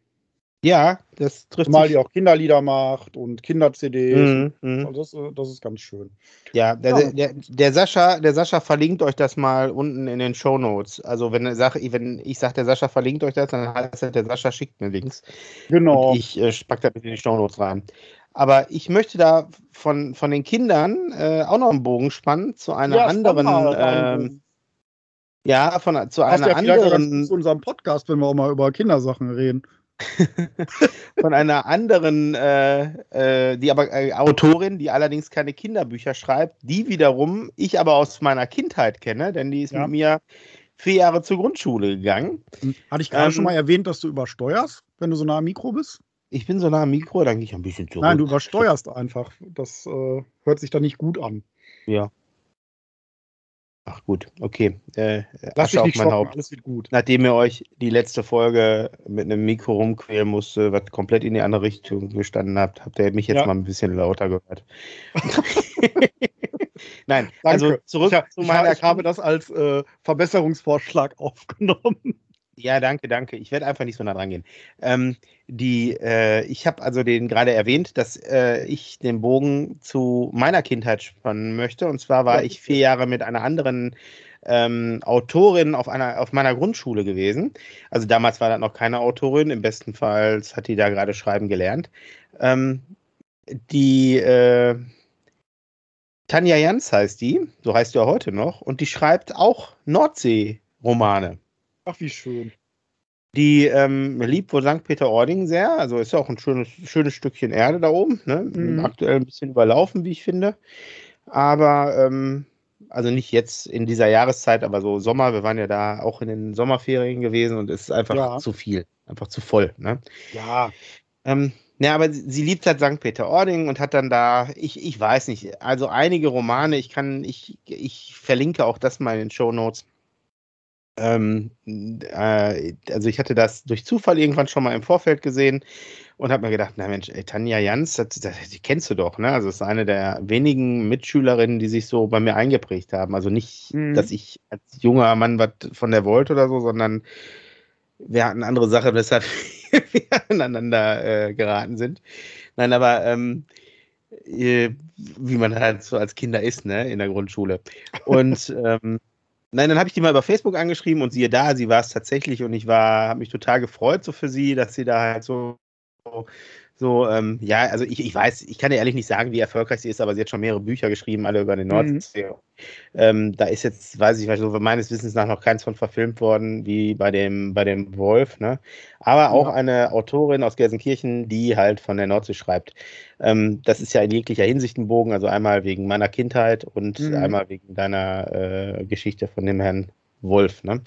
Ja, das trifft Mal die auch Kinderlieder macht und Kinder-CDs. Mhm, also das, äh, das, ist ganz schön. Ja, der, ja. Der, der, Sascha, der Sascha verlinkt euch das mal unten in den Show Notes. Also wenn, wenn ich sage, der Sascha verlinkt euch das, dann heißt das, der Sascha schickt mir Links. Genau. Und ich äh, packe das in die Show Notes rein. Aber ich möchte da von, von den Kindern äh, auch noch einen Bogen spannen zu einer ja, anderen. Ähm, Ja, von, zu Passt einer ja anderen, zu unserem Podcast, wenn wir auch mal über Kindersachen reden. von einer anderen, äh, äh, die aber äh, Autorin, die allerdings keine Kinderbücher schreibt, die wiederum ich aber aus meiner Kindheit kenne, denn die ist Ja. mit mir vier Jahre zur Grundschule gegangen. Hm. Hatte ich gerade Ähm, schon mal erwähnt, dass du übersteuerst, wenn du so nah am Mikro bist? Ich bin so nah am Mikro, dann gehe ich ein bisschen zurück. Nein, du übersteuerst einfach. Das äh, hört sich dann nicht gut an. Ja. Ach gut, okay. Äh, Lass dich auf nicht mein schocken, Haupt. alles wird gut. Nachdem ihr euch die letzte Folge mit einem Mikro rumquälen musste, was komplett in die andere Richtung gestanden habt, habt ihr mich jetzt Ja. mal ein bisschen lauter gehört. Nein, Danke. also zurück ich, zu meiner ich habe das als äh, Verbesserungsvorschlag aufgenommen. Ja, danke, danke. Ich werde einfach nicht so nah dran gehen. Ähm, die, äh, ich habe also den gerade erwähnt, dass äh, ich den Bogen zu meiner Kindheit spannen möchte. Und zwar war ich vier Jahre mit einer anderen ähm, Autorin auf einer auf meiner Grundschule gewesen. Also damals war das noch keine Autorin. Im besten Fall hat die da gerade schreiben gelernt. Ähm, die äh, Tanja Jans heißt die, so heißt die ja heute noch, und die schreibt auch Nordsee-Romane. Ach, wie schön. Die ähm, liebt wohl St. Peter-Ording sehr. Also ist ja auch ein schönes, schönes Stückchen Erde da oben. Ne? Mhm. Aktuell ein bisschen überlaufen, wie ich finde. Aber, ähm, also nicht jetzt in dieser Jahreszeit, aber so Sommer. Wir waren ja da auch in den Sommerferien gewesen und es ist einfach Ja. zu viel. Einfach zu voll. Ne? Ja, Ähm, ja, aber sie, liebt halt St. Peter-Ording und hat dann da, ich, ich weiß nicht, also einige Romane, ich kann, ich, ich verlinke auch das mal in den Show Notes. Ähm, äh, also ich hatte das durch Zufall irgendwann schon mal im Vorfeld gesehen und habe mir gedacht, na Mensch, ey, Tanja Jans, das, das, die kennst du doch, ne? Also es ist eine der wenigen Mitschülerinnen, die sich so bei mir eingeprägt haben. Also nicht, Mhm. dass ich als junger Mann was von der wollte oder so, sondern wir hatten andere Sache, weshalb wir aneinander äh, geraten sind. Nein, aber ähm, äh, wie man halt so als Kinder ist, ne, in der Grundschule. Und ähm, nein, dann habe ich die mal über Facebook angeschrieben und siehe da, sie war es tatsächlich und ich war, habe mich total gefreut so für sie, dass sie da halt so so, ähm, ja, also ich, ich weiß, ich kann dir ehrlich nicht sagen, wie erfolgreich sie ist, aber sie hat schon mehrere Bücher geschrieben, alle über den Nordsee. Ähm, da ist jetzt, weiß ich, also meines Wissens nach noch keins von verfilmt worden, wie bei dem, bei dem Wolf, ne? Aber auch Ja. eine Autorin aus Gelsenkirchen, die halt von der Nordsee schreibt. Ähm, das ist ja in jeglicher Hinsicht ein Bogen, also einmal wegen meiner Kindheit und Mhm. einmal wegen deiner äh, Geschichte von dem Herrn Wolf, ne?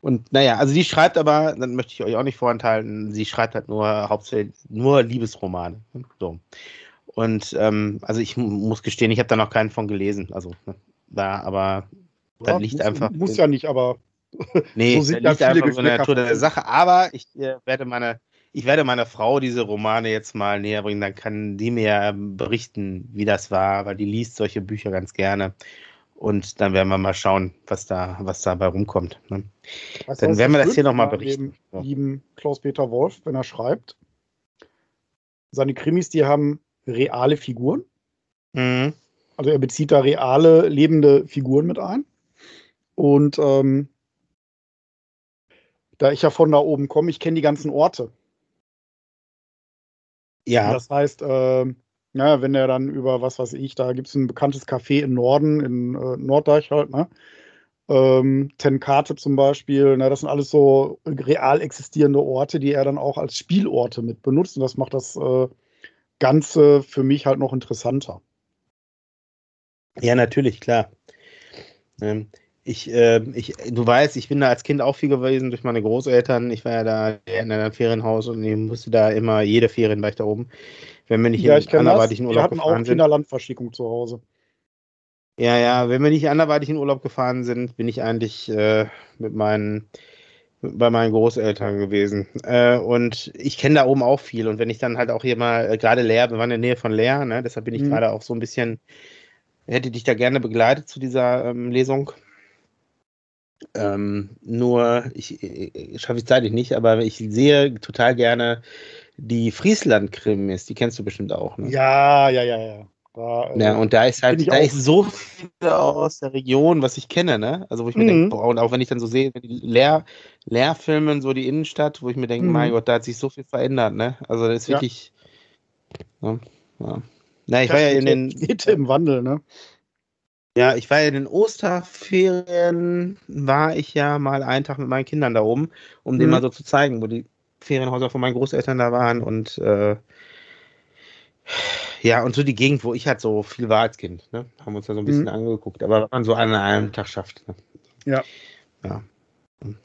Und naja, also die schreibt aber, dann möchte ich euch auch nicht vorenthalten, sie schreibt halt nur hauptsächlich nur Liebesromane. ne? So. Und ähm, also ich mu- muss gestehen, ich habe da noch keinen von gelesen. Also ne, da, aber ja, Das liegt muss, einfach- Muss ja nicht, aber nee, So sind ja liegt viele einfach so Geschmäcker Natur der. Sache. Aber ich äh, werde meine, ich werde meiner Frau diese Romane jetzt mal näher bringen, dann kann die mir berichten, wie das war, weil die liest solche Bücher ganz gerne. Und dann werden wir mal schauen, was da, was dabei rumkommt. Ne? weißt Dann werden wir das hier noch mal an dem berichten. Ja. Lieben Klaus-Peter Wolf, wenn er schreibt. Seine Krimis, die haben reale Figuren. Mhm. Also er bezieht da reale, lebende Figuren mit ein. Und ähm, da ich ja von da oben komme, ich kenne die ganzen Orte. Ja, Das heißt, ähm, ja, wenn er dann über, was weiß ich, da gibt es ein bekanntes Café im Norden, in äh, Norddeich halt, ne? Ähm, Tenkate zum Beispiel, ne? das sind alles so real existierende Orte, die er dann auch als Spielorte mit benutzt. Und das macht das äh, Ganze für mich halt noch interessanter. Ja, natürlich, klar. Ähm, ich, äh, ich, du weißt, ich bin da als Kind auch viel gewesen durch meine Großeltern. Ich war ja da in einem Ferienhaus und ich musste da immer, jede Ferien war ich da oben. Wenn wir nicht Ja, in ich kenne das. anderweitigen Wir Urlaub hatten auch gefahren sind. Kinderlandverschickung zu Hause. Ja, ja, wenn wir nicht anderweitig in Urlaub gefahren sind, bin ich eigentlich äh, mit meinen bei meinen Großeltern gewesen. Äh, und ich kenne da oben auch viel. Und wenn ich dann halt auch hier mal, äh, gerade Leer, wir waren in der Nähe von Leer, ne, deshalb bin ich Mhm. gerade auch so ein bisschen, hätte dich da gerne begleitet zu dieser ähm, Lesung. Ähm, nur, ich, ich schaffe ich zeitlich nicht, aber ich sehe total gerne die Friesland-Krimis, die kennst du bestimmt auch, ne? Ja, ja, ja, ja. Da, äh, Ja, und da ist halt, da ist so viel aus der Region, was ich kenne, ne? Also wo ich mir Mhm. denke, boah, und auch wenn ich dann so sehe, die Leer, Leerfilmen, so die Innenstadt, wo ich mir denke, Mhm. mein Gott, da hat sich so viel verändert, ne? Also das ist Ja. wirklich. Ja, ja. Na, ich war ja in den. Städte im Wandel, ne? Ja, ich war in den Osterferien, war ich ja mal einen Tag mit meinen Kindern da oben, um denen Mhm. mal so zu zeigen, wo die Ferienhäuser von meinen Großeltern da waren und äh, ja, und so die Gegend, wo ich halt so viel war als Kind, ne? Haben uns da so ein bisschen Mhm. angeguckt, aber was man so an einem Tag schafft. Ne? Ja. Ja.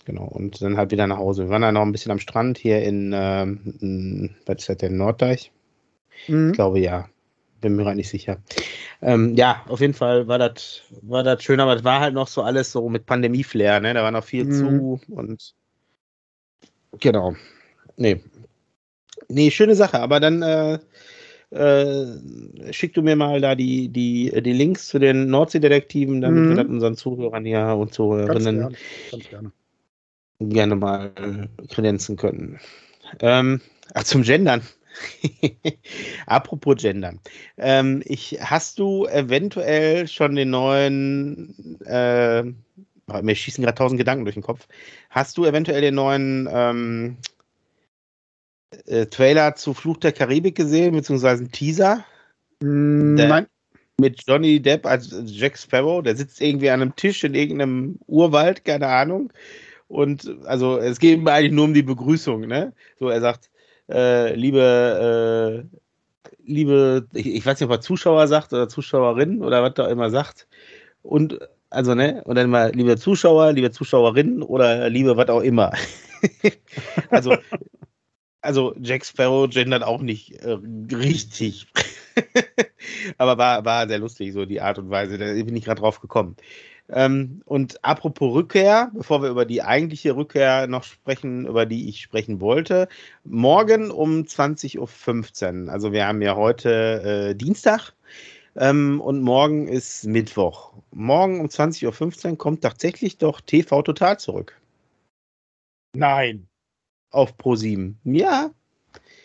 Genau. Und dann halt wieder nach Hause. Wir waren dann noch ein bisschen am Strand hier in, ähm, in was ist das denn, Norddeich? Mhm. Ich glaube ja. Bin mir gerade nicht sicher. Ähm, ja, auf jeden Fall war das war das schön, aber es war halt noch so alles so mit Pandemie-Flair, ne? Da war noch viel Mhm. zu und genau. Nee. Nee, schöne Sache, aber dann äh, äh, schick du mir mal da die, die, die Links zu den Nordsee-Detektiven, damit Mhm. wir das unseren Zuhörern hier und Ganz Zuhörerinnen gerne. Ganz gerne. gerne mal kredenzen könnten. Ähm, ach, zum Gendern. Apropos Gendern. Ähm, ich, hast du eventuell schon den neuen, äh, mir schießen gerade tausend Gedanken durch den Kopf. Hast du eventuell den neuen ähm, äh, Trailer zu Fluch der Karibik gesehen, beziehungsweise einen Teaser Mm, Nein. mit Johnny Depp als Jack Sparrow? Der sitzt irgendwie an einem Tisch in irgendeinem Urwald, keine Ahnung. Und also es geht ihm eigentlich nur um die Begrüßung, ne? So, er sagt, äh, liebe, äh, liebe, ich, ich weiß nicht, ob er Zuschauer sagt oder Zuschauerin oder was er immer sagt. Und also, ne, und dann mal, liebe Zuschauer, liebe Zuschauerinnen oder liebe was auch immer. also, also Jack Sparrow gendert auch nicht äh, richtig. Aber war, war sehr lustig, so die Art und Weise. Da bin ich gerade drauf gekommen. Ähm, und apropos Rückkehr, bevor wir über die eigentliche Rückkehr noch sprechen, über die ich sprechen wollte, morgen um 20.15 Uhr. Also wir haben ja heute äh, Dienstag ähm, und morgen ist Mittwoch. Morgen um 20.15 Uhr kommt tatsächlich doch TV Total zurück Nein. Auf Pro7. Ja,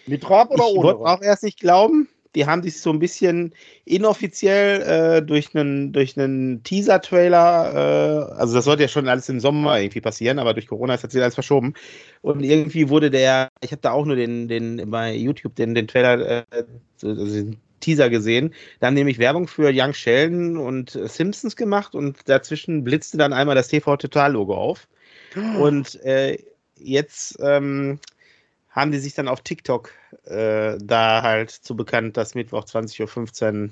Mit Raab oder ich ohne? wollte auch erst nicht glauben. Die haben sich so ein bisschen inoffiziell äh, durch einen durch einen Teaser-Trailer, äh, also das sollte ja schon alles im Sommer irgendwie passieren, aber durch Corona ist das jetzt alles verschoben. Und irgendwie wurde der, ich habe da auch nur den, den bei YouTube den, den Trailer, äh, also den Teaser gesehen. Da haben nämlich Werbung für Young Sheldon und Simpsons gemacht und dazwischen blitzte dann einmal das TV Total Logo auf. Und äh, jetzt ähm, haben die sich dann auf TikTok äh, da halt zu bekannt, dass Mittwoch 20.15 Uhr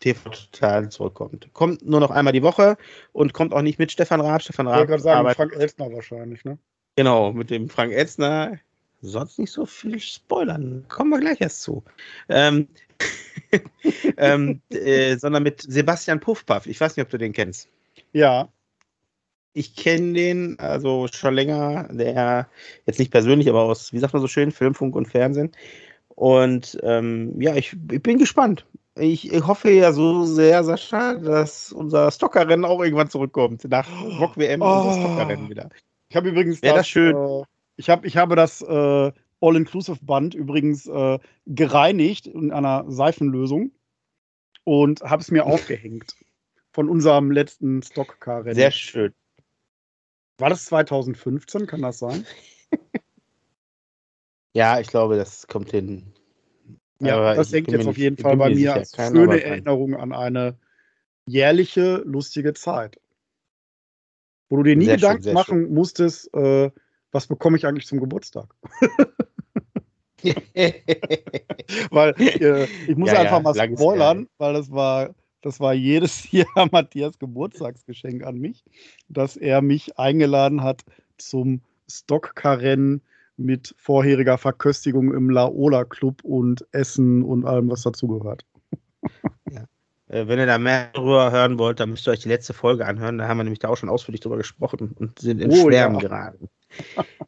TV Total zurückkommt. Kommt nur noch einmal die Woche und kommt auch nicht mit Stefan Raab. Stefan Ich wollte Raab gerade sagen, Frank Elstner wahrscheinlich, ne? Genau, mit dem Frank Elzner. Sonst nicht so viel spoilern. Kommen wir gleich erst zu. Ähm, ähm, äh, sondern mit Sebastian Puffpaff. Ich weiß nicht, ob du den kennst. Ja. Ich kenne den also schon länger, der jetzt nicht persönlich, aber aus, wie sagt man so schön, Film, Funk und Fernsehen. Und ähm, ja, ich, ich bin gespannt. Ich, ich hoffe ja so sehr, Sascha, dass unser Stockerrennen auch irgendwann zurückkommt. Nach Bock WM Oh. unser Stockerrennen wieder. Ich habe übrigens Wär das schön. Äh, ich, hab, ich habe das äh, All-Inclusive-Band übrigens äh, gereinigt in einer Seifenlösung und habe es mir aufgehängt. Von unserem letzten Stockcar-Rennen. Sehr schön. War das 2015? Kann das sein? Ja, ich glaube, das kommt hin. Ja, Aber das hängt jetzt auf jeden Fall bei mir als keiner schöne. Erinnerung an eine jährliche, lustige Zeit. Wo du dir nie Sehr schön, Gedanken sehr machen musstest, äh, was bekomme ich eigentlich zum Geburtstag? Weil äh, ich muss Ja, einfach ja, mal spoilern, weil das war, das war jedes Jahr Matthias Geburtstagsgeschenk an mich, dass er mich eingeladen hat zum Stockcar-Rennen mit vorheriger Verköstigung im Laola Club und Essen und allem, was dazugehört. Äh, Wenn ihr da mehr darüber hören wollt, dann müsst ihr euch die letzte Folge anhören. Da haben wir nämlich da auch schon ausführlich drüber gesprochen und sind in Oh, Schwärmen ja. geraten.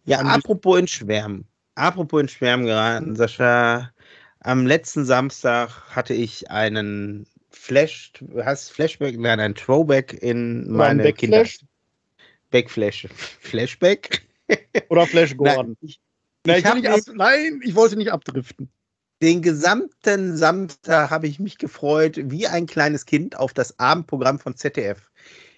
Ja, apropos in Schwärmen. Apropos in Schwärmen geraten, Sascha. Am letzten Samstag hatte ich einen Flash, hast Flashback, nein, ein Throwback in meine Backflash? Kinder. Backflash. Flashback? Oder Flash Gordon. Nein, ich, Nein, ich ich ab, nein, ich wollte nicht abdriften. Den gesamten Samstag habe ich mich gefreut, wie ein kleines Kind, auf das Abendprogramm von ZDF.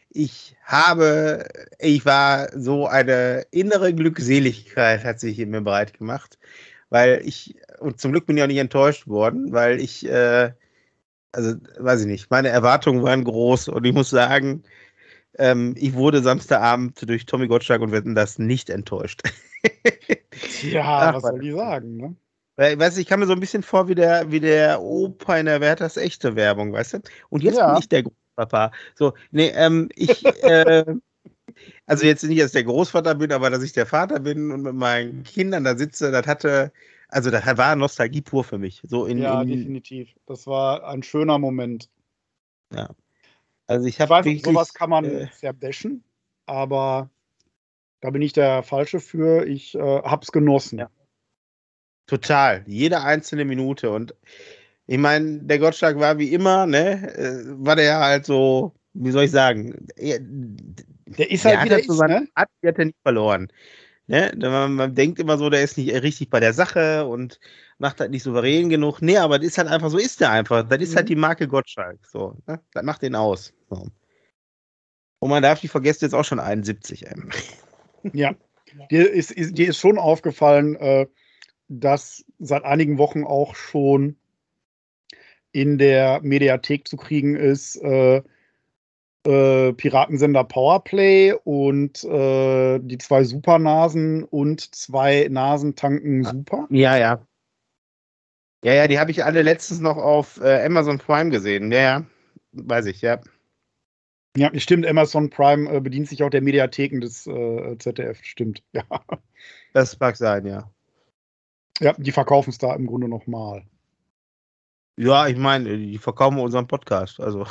Ich habe, ich war so eine innere Glückseligkeit hat sich in mir bereit gemacht, weil ich, und zum Glück bin ich auch nicht enttäuscht worden, weil ich, äh, also weiß ich nicht, meine Erwartungen waren groß und ich muss sagen, ähm, ich wurde Samstagabend durch Tommy Gottschalk und Wetten das nicht enttäuscht. ja, Ach, was soll ich sagen, ne? Weil, weißt du, ich kam mir so ein bisschen vor wie der, wie der Opa in der Werthers echte Werbung, weißt du? Und jetzt ja. bin ich der Großpapa. So, nee, ähm, ich, äh, also jetzt nicht, dass ich der Großvater bin, aber dass ich der Vater bin und mit meinen Kindern da sitze, das hatte, also das war Nostalgie pur für mich. So in, ja, in, definitiv. Das war ein schöner Moment. Ja. Also ich habe wirklich. Sowas kann man äh, bashen, aber da bin ich der Falsche für. Ich äh, hab's genossen. Ja. Total. Jede einzelne Minute. Und ich meine, der Gottschalk war wie immer, ne? Äh, war der halt so, wie soll ich sagen? Der ist halt der wieder ist, so ne? Hat, hat er nicht verloren. Ne? Man, man, denkt immer so, der ist nicht richtig bei der Sache und macht halt nicht souverän genug. Nee, aber das ist halt einfach so, ist der einfach. Das ist halt mhm. die Marke Gottschalk. So, ne? Das macht den aus. So. Und man darf nicht vergessen, jetzt auch schon 71. Ähm. Ja, dir ist, ist, dir ist schon aufgefallen, äh, dass seit einigen Wochen auch schon in der Mediathek zu kriegen ist, äh, äh, Piratensender Powerplay und äh, die zwei Supernasen und zwei Nasen tanken Super. Ja, ja. Ja, ja, die habe ich alle letztens noch auf äh, Amazon Prime gesehen. Ja, ja, weiß ich, ja. Ja, stimmt, Amazon Prime äh, bedient sich auch der Mediatheken des äh, ZDF, stimmt, ja. Das mag sein, ja. Ja, die verkaufen es da im Grunde nochmal. Ja, ich meine, die verkaufen unseren Podcast, also.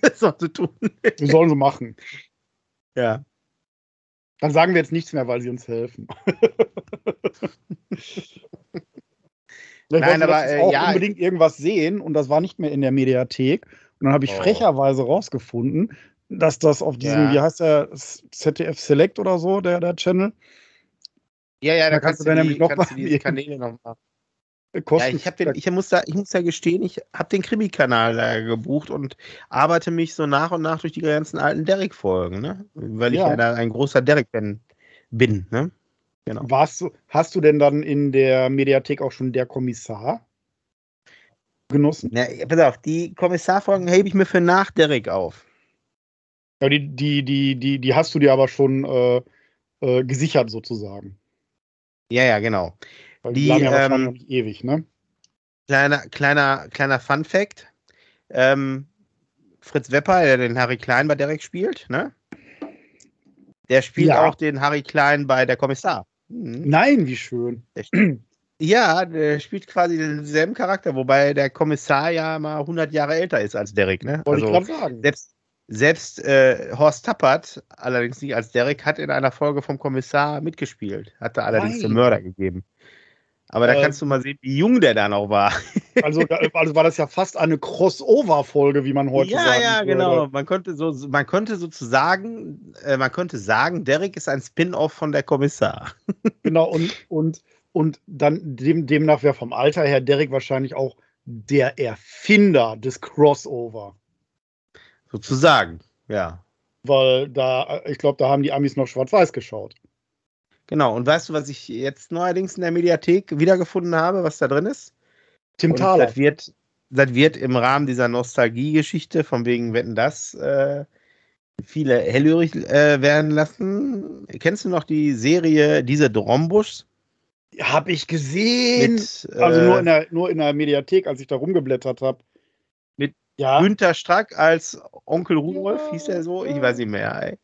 Das sollen sie tun. Wir sollen sie machen. Ja. Dann sagen wir jetzt nichts mehr, weil sie uns helfen. Nein, aber äh, auch ja. unbedingt irgendwas sehen und das war nicht mehr in der Mediathek. Und dann habe ich oh. frecherweise rausgefunden, dass das auf diesem, ja. wie heißt der, ZDF Select oder so, der, der Channel. Ja, ja, da, da kannst, kannst, du dann nämlich noch mal die Kanäle noch mal. Ja, ich, den, ich, muss da, ich muss da gestehen, ich habe den Krimi-Kanal da gebucht und arbeite mich so nach und nach durch die ganzen alten Derek-Folgen, ne? weil ich ja, ja ein großer Derek-Fan bin. Ne? Genau. Warst du, hast du denn dann in der Mediathek auch schon der Kommissar genossen? Na, pass auf, die Kommissarfolgen hebe ich mir für nach Derek auf. Ja, die, die, die, die, die hast du dir aber schon äh, äh, gesichert sozusagen. Ja, ja, genau. Weil die, die ja ähm, noch nicht ewig, ne? Kleiner, kleiner, kleiner Fun Fact. Ähm, Fritz Wepper, der den Harry Klein bei Derek spielt, ne? Der spielt ja. auch den Harry Klein bei der Kommissar. Mhm. Nein, wie schön. ja, der spielt quasi denselben Charakter, wobei der Kommissar ja mal 100 Jahre älter ist als Derek, ne? Wollte also, ich gerade sagen. Selbst, selbst äh, Horst Tappert, allerdings nicht als Derek, hat in einer Folge vom Kommissar mitgespielt. Hatte allerdings Nein. den Mörder gegeben. Aber da äh, kannst du mal sehen, wie jung der da noch war. Also, also war das ja fast eine Crossover-Folge, wie man heute ja, sagt. Ja, ja, genau. Man konnte, so, man konnte sozusagen, äh, man könnte sagen, Derek ist ein Spin-off von der Kommissar. Genau, und, und, und dann dem, demnach wäre vom Alter her Derek wahrscheinlich auch der Erfinder des Crossover. Sozusagen, ja. Weil da, ich glaube, da haben die Amis noch schwarz-weiß geschaut. Genau, und weißt du, was ich jetzt neuerdings in der Mediathek wiedergefunden habe, was da drin ist? Tim Thaler. Das wird, das wird im Rahmen dieser Nostalgie-Geschichte, von wegen Wetten das, äh, viele hellhörig äh, werden lassen. Kennst du noch die Serie Diese Drombusch? Hab ich gesehen. Mit, äh, also nur in, der, nur in der Mediathek, als ich da rumgeblättert habe. Mit ja. Günter Strack als Onkel Rudolf, ja. hieß er so? Ich weiß nicht mehr. Ey.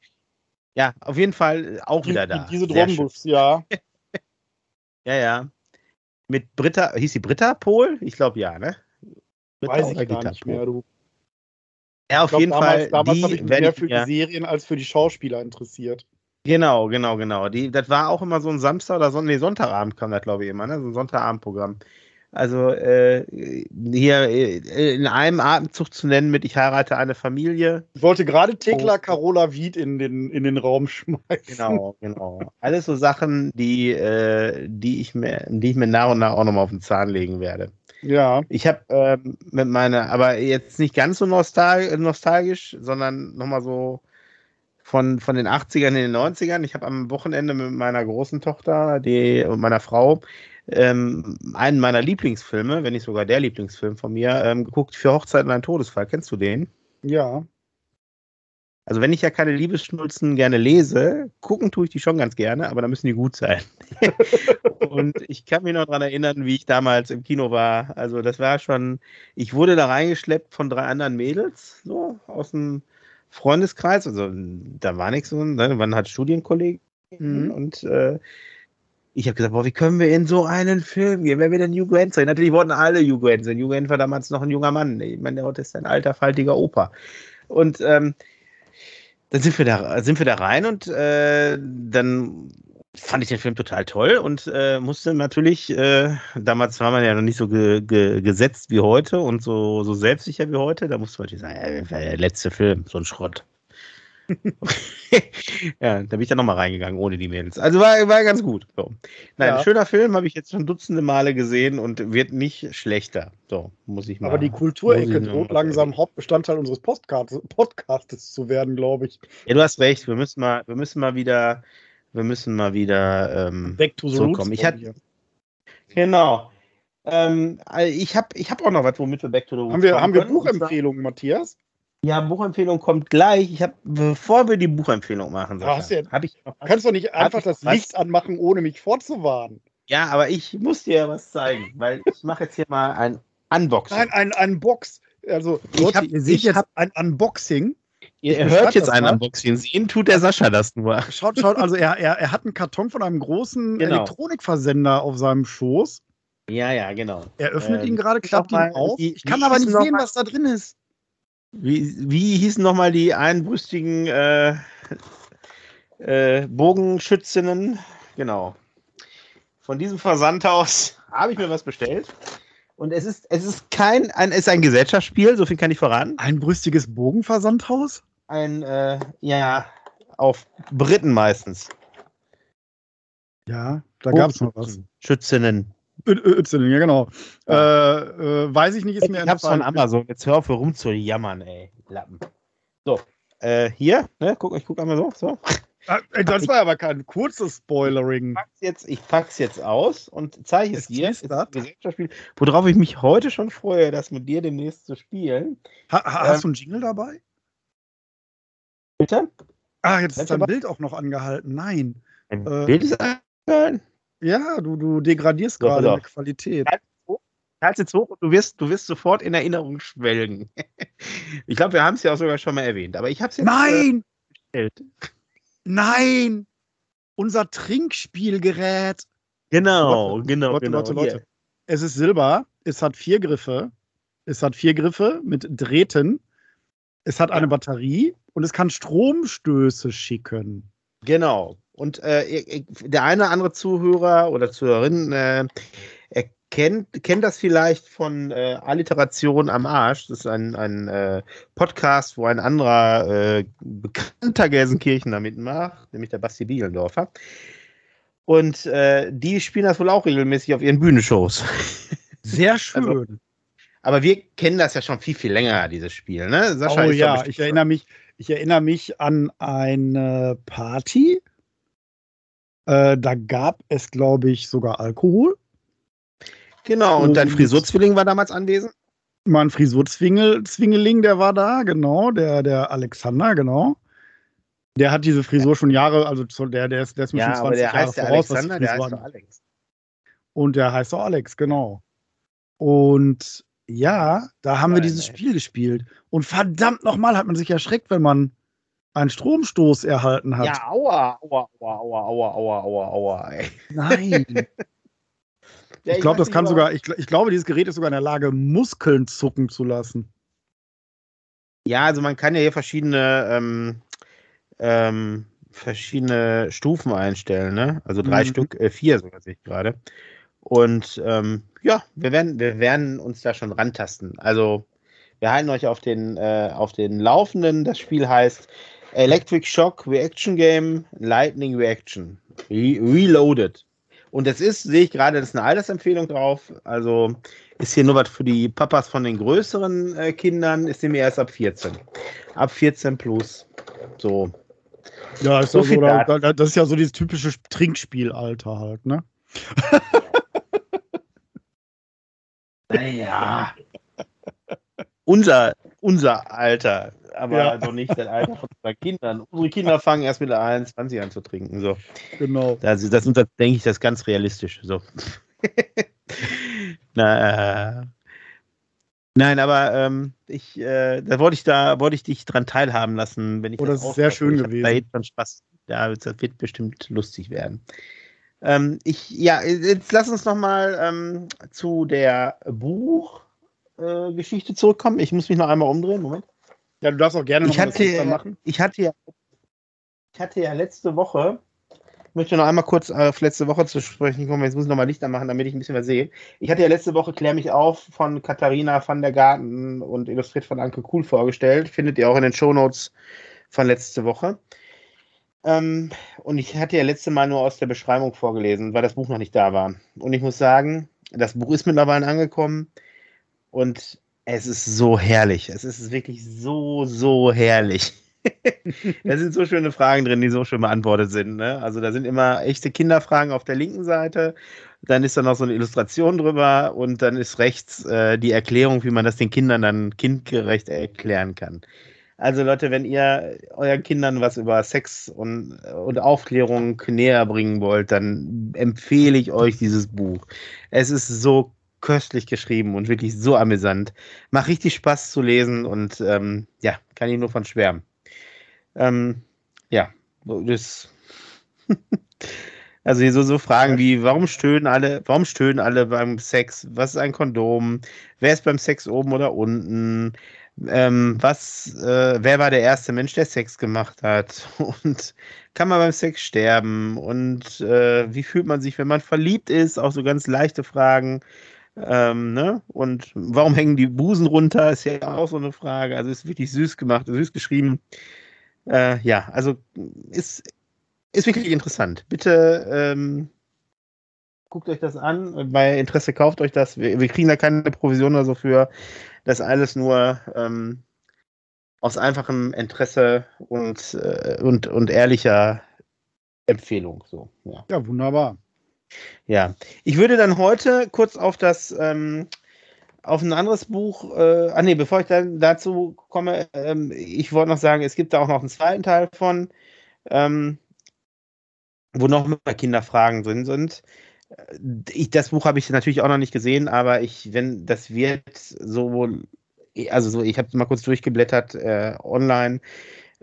Ja, auf jeden Fall auch wieder da. Diese Drombus, ja. ja, ja. Mit Britta, hieß sie Britta Pol? Ich glaube ja, ne? Britta Weiß ich gar nicht mehr, du. Ja, auf glaub, jeden damals, Fall. Damals habe ich mich mehr für die Serien als für die Schauspieler interessiert. Genau, genau, genau. Die, das war auch immer so ein Samstag oder so, nee, Sonntagabend kam das, glaube ich, immer, ne? So ein Sonntagabendprogramm. Also äh, hier äh, in einem Atemzug zu nennen mit Ich heirate eine Familie. Ich wollte gerade Tekla oh. Carola Wied in den, in den Raum schmeißen. Genau, genau. Alles so Sachen, die, äh, die, ich mir, die ich mir nach und nach auch nochmal auf den Zahn legen werde. Ja. Ich habe ähm, mit meiner, aber jetzt nicht ganz so nostal nostalgisch, sondern nochmal so von, von den 80ern in den 90ern. Ich habe am Wochenende mit meiner großen Tochter die, und meiner Frau ähm, einen meiner Lieblingsfilme, wenn nicht sogar der Lieblingsfilm von mir, ähm, geguckt, für Hochzeit und ein Todesfall. Kennst du den? Ja. Also wenn ich ja keine Liebesschnulzen gerne lese, gucken tue ich die schon ganz gerne, aber da müssen die gut sein. und ich kann mich noch daran erinnern, wie ich damals im Kino war. Also das war schon, ich wurde da reingeschleppt von drei anderen Mädels, so aus dem Freundeskreis. Also da war nichts so, ne? man hat Studienkollegen mhm. und äh, ich habe gesagt, boah, wie können wir in so einen Film gehen, wenn wir denn Hugh Grant sein? Natürlich wollten alle Hugh Grant sein. Hugh Grant war damals noch ein junger Mann. Ich meine, der heute ist ein alter, faltiger Opa. Und ähm, dann sind wir da, sind wir da rein und äh, dann fand ich den Film total toll und äh, musste natürlich, äh, damals war man ja noch nicht so ge ge gesetzt wie heute und so, so selbstsicher wie heute, da musste man natürlich sagen, ja, der letzte Film, so ein Schrott. ja, da bin ich dann nochmal reingegangen, ohne die Mädels. Also war, war ganz gut. So. Nein, ja. schöner Film, habe ich jetzt schon dutzende Male gesehen und wird nicht schlechter. So, muss ich mal. Aber die Kulturecke droht langsam Hauptbestandteil unseres Podcasts, Podcasts zu werden, glaube ich. Ja, du hast recht. Wir müssen mal, wir müssen mal wieder, wir müssen mal wieder ähm, Back to the zurückkommen. Ich hatte, genau. Ähm, ich habe ich hab auch noch was, womit wir Back to the Roots haben wir, Haben wir Buchempfehlungen, Matthias? Ja, Buchempfehlung kommt gleich. Ich habe, bevor wir die Buchempfehlung machen, Sascha, ja, hab ich kannst du nicht einfach das? Licht anmachen, ohne mich vorzuwarnen? Ja, aber ich muss dir was zeigen, weil ich mache jetzt hier mal ein Unboxing. Nein, ein Unbox. Also, Leute, hab, ihr seht jetzt ein Unboxing. Ihr, ihr hört jetzt ein Unboxing. Sehen tut der Sascha das nur. Schaut, schaut, also er, er, er hat einen Karton von einem großen genau. Elektronikversender auf seinem Schoß. Ja, ja, genau. Er öffnet ähm, ihn gerade, klappt ihn auf. Ich kann aber nicht sehen, was da drin ist. Wie, wie hießen nochmal die einbrüstigen äh, äh, Bogenschützinnen? Genau. Von diesem Versandhaus habe ich mir was bestellt. Und es ist, es ist kein, ein, es ist ein Gesellschaftsspiel, so viel kann ich verraten. Ein brüstiges Bogenversandhaus? Ein, äh, ja, auf Briten meistens. Ja, da gab es noch was. Schützinnen. Y, ja genau. Ja. Äh, äh, weiß ich nicht, ist ich mir Ich hab's von Amazon. Jetzt hör auf, rumzujammern, ey. Lappen. So, äh, hier, ne, guck, ich guck einmal so. so. Ah, das war aber kein kurzes Spoilering. Ich pack's jetzt, ich pack's jetzt aus und zeige es dir. Gesellschaftsspiel, worauf ich mich heute schon freue, das mit dir demnächst zu spielen. Ha, hast ähm, du einen Jingle dabei? Bitte? Ah, jetzt ist dein Bild auch noch angehalten. Nein. Ein äh, Bild ist angehalten? Ja, du, du degradierst gerade so, Qualität. Halt jetzt hoch und du wirst, du wirst sofort in Erinnerung schwelgen. ich glaube, wir haben es ja auch sogar schon mal erwähnt, aber ich habe es jetzt Nein! Äh, Nein! Unser Trinkspielgerät. Genau, Leute, genau, Leute, genau. Leute, Leute. Es ist Silber, es hat vier Griffe, es hat vier Griffe mit Drähten, es hat eine Batterie und es kann Stromstöße schicken. Genau. Und äh, der eine oder andere Zuhörer oder Zuhörerin äh, kennt, kennt das vielleicht von äh, Alliteration am Arsch. Das ist ein, ein äh, Podcast, wo ein anderer äh, bekannter Gelsenkirchener mitmacht, nämlich der Basti Bielendorfer. Und äh, die spielen das wohl auch regelmäßig auf ihren Bühnenshows. Sehr schön. Also, aber wir kennen das ja schon viel, viel länger, dieses Spiel, ne? Sascha oh ja, ich erinnere mich, ich erinnere mich an eine Party, äh, da gab es, glaube ich, sogar Alkohol. Genau, und, und dein Frisurzwilling war damals anwesend? Mein Frisurzwingeling, der war da, genau, der, der Alexander, genau. Der hat diese Frisur schon Jahre, also der, der ist, der ist mir ja, schon 20 Jahre voraus. Alexander, der heißt Alex. Und der heißt auch Alex, genau. Und ja, da haben Nein, wir dieses ey. Spiel gespielt. Und verdammt nochmal hat man sich erschreckt, wenn man einen Stromstoß erhalten hat. Ja, aua, aua, aua, aua, aua, aua, aua, aua, ey. Nein. ja, ich glaube, das kann sogar, ich, ich glaube, dieses Gerät ist sogar in der Lage, Muskeln zucken zu lassen. Ja, also man kann ja hier verschiedene, ähm, ähm, verschiedene Stufen einstellen, ne? Also drei mhm. Stück, äh, vier sogar sehe ich gerade. Und ähm, ja, wir werden, wir werden uns da schon rantasten. Also wir halten euch auf den, äh, auf den Laufenden. Das Spiel heißt Electric Shock Reaction Game Lightning Reaction. Re Reloaded. Und das ist, sehe ich gerade, das ist eine Altersempfehlung drauf. Also ist hier nur was für die Papas von den größeren äh, Kindern, ist nämlich erst ab 14. Ab 14 plus. So. Ja, ist so, so da, das ist ja so dieses typische Trinkspielalter halt, ne? Naja. unser, unser Alter, aber ja. noch nicht das Alter von unseren Kindern. Unsere Kinder fangen erst mit 21 an zu trinken. So. Genau. Das, das, das denke ich, das ist ganz realistisch. So. Na, äh, Nein, aber ähm, ich, äh, da wollte ich da, wollte ich dich dran teilhaben lassen, wenn ich oh, das, das ist sehr schön gewesen. Da Spaß. Ja, das wird bestimmt lustig werden. Ähm, ich, ja, jetzt lass uns noch mal ähm, zu der Buchgeschichte äh, zurückkommen. Ich muss mich noch einmal umdrehen. Moment. Ja, du darfst auch gerne noch ich hatte, machen. Ich hatte ja, ich hatte ja letzte Woche möchte noch einmal kurz auf letzte Woche zu sprechen kommen. Jetzt muss ich nochmal Lichter machen, damit ich ein bisschen was sehe. Ich hatte ja letzte Woche Klär mich auf von Katharina van der Garten und illustriert von Anke Kuhl vorgestellt. Findet ihr auch in den Shownotes von letzte Woche. Ähm, und ich hatte ja letzte Mal nur aus der Beschreibung vorgelesen, weil das Buch noch nicht da war. Und ich muss sagen, das Buch ist mittlerweile angekommen und es ist so herrlich. Es ist wirklich so, so herrlich. da sind so schöne Fragen drin, die so schön beantwortet sind. Ne? Also da sind immer echte Kinderfragen auf der linken Seite, dann ist da noch so eine Illustration drüber und dann ist rechts äh, die Erklärung, wie man das den Kindern dann kindgerecht erklären kann. Also Leute, wenn ihr euren Kindern was über Sex und, und Aufklärung näher bringen wollt, dann empfehle ich euch dieses Buch. Es ist so köstlich geschrieben und wirklich so amüsant. Macht richtig Spaß zu lesen und ähm, ja, kann ich nur von schwärmen. Ähm, ja, das. also so, so Fragen wie, warum stöhnen alle, warum stöhnen alle beim Sex? Was ist ein Kondom? Wer ist beim Sex oben oder unten? Ähm, was, äh, wer war der erste Mensch, der Sex gemacht hat? Und kann man beim Sex sterben? Und äh, wie fühlt man sich, wenn man verliebt ist? Auch so ganz leichte Fragen. Ähm, ne? Und warum hängen die Busen runter? Ist ja auch so eine Frage. Also ist wirklich süß gemacht, süß geschrieben. Äh, ja, also ist, ist wirklich interessant. Bitte ähm, guckt euch das an. Bei Interesse kauft euch das. Wir, wir, kriegen da keine Provision oder so für. Das alles nur ähm, aus einfachem Interesse und, äh, und, und ehrlicher Empfehlung. So, ja. ja, wunderbar. Ja, ich würde dann heute kurz auf das ähm, auf ein anderes Buch, äh, ah nee, bevor ich dann dazu komme, ähm, ich wollte noch sagen, es gibt da auch noch einen zweiten Teil von, ähm, wo noch mehr Kinderfragen drin sind. Äh, ich, das Buch habe ich natürlich auch noch nicht gesehen, aber ich, wenn das wird so, also so, ich habe mal kurz durchgeblättert äh, online.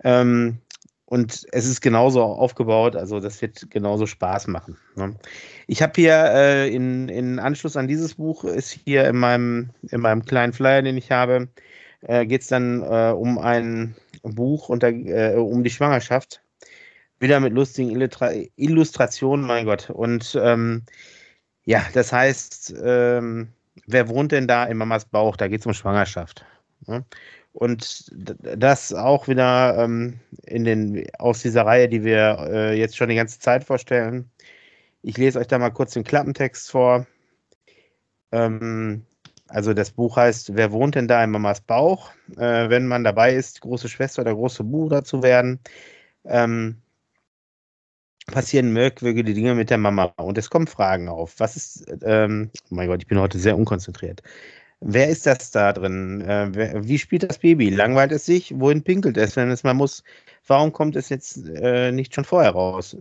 Ähm, und es ist genauso aufgebaut, also das wird genauso Spaß machen. Ne? Ich habe hier äh, in, in Anschluss an dieses Buch ist hier in meinem, in meinem kleinen Flyer, den ich habe, äh, geht es dann äh, um ein Buch unter, äh, um die Schwangerschaft. Wieder mit lustigen Illustra Illustrationen, mein Gott. Und ähm, ja, das heißt, ähm, wer wohnt denn da in Mamas Bauch? Da geht es um Schwangerschaft. Ne? Und das auch wieder ähm, in den, aus dieser Reihe, die wir äh, jetzt schon die ganze Zeit vorstellen. Ich lese euch da mal kurz den Klappentext vor. Ähm, also das Buch heißt, wer wohnt denn da in Mamas Bauch? Äh, wenn man dabei ist, große Schwester oder große Bruder zu werden, ähm, passieren merkwürdige Dinge mit der Mama und es kommen Fragen auf. Was ist, ähm, oh mein Gott, ich bin heute sehr unkonzentriert. Wer ist das da drin? Äh, wie spielt das Baby? Langweilt es sich? Wohin pinkelt es, wenn es mal muss? Warum kommt es jetzt äh, nicht schon vorher raus?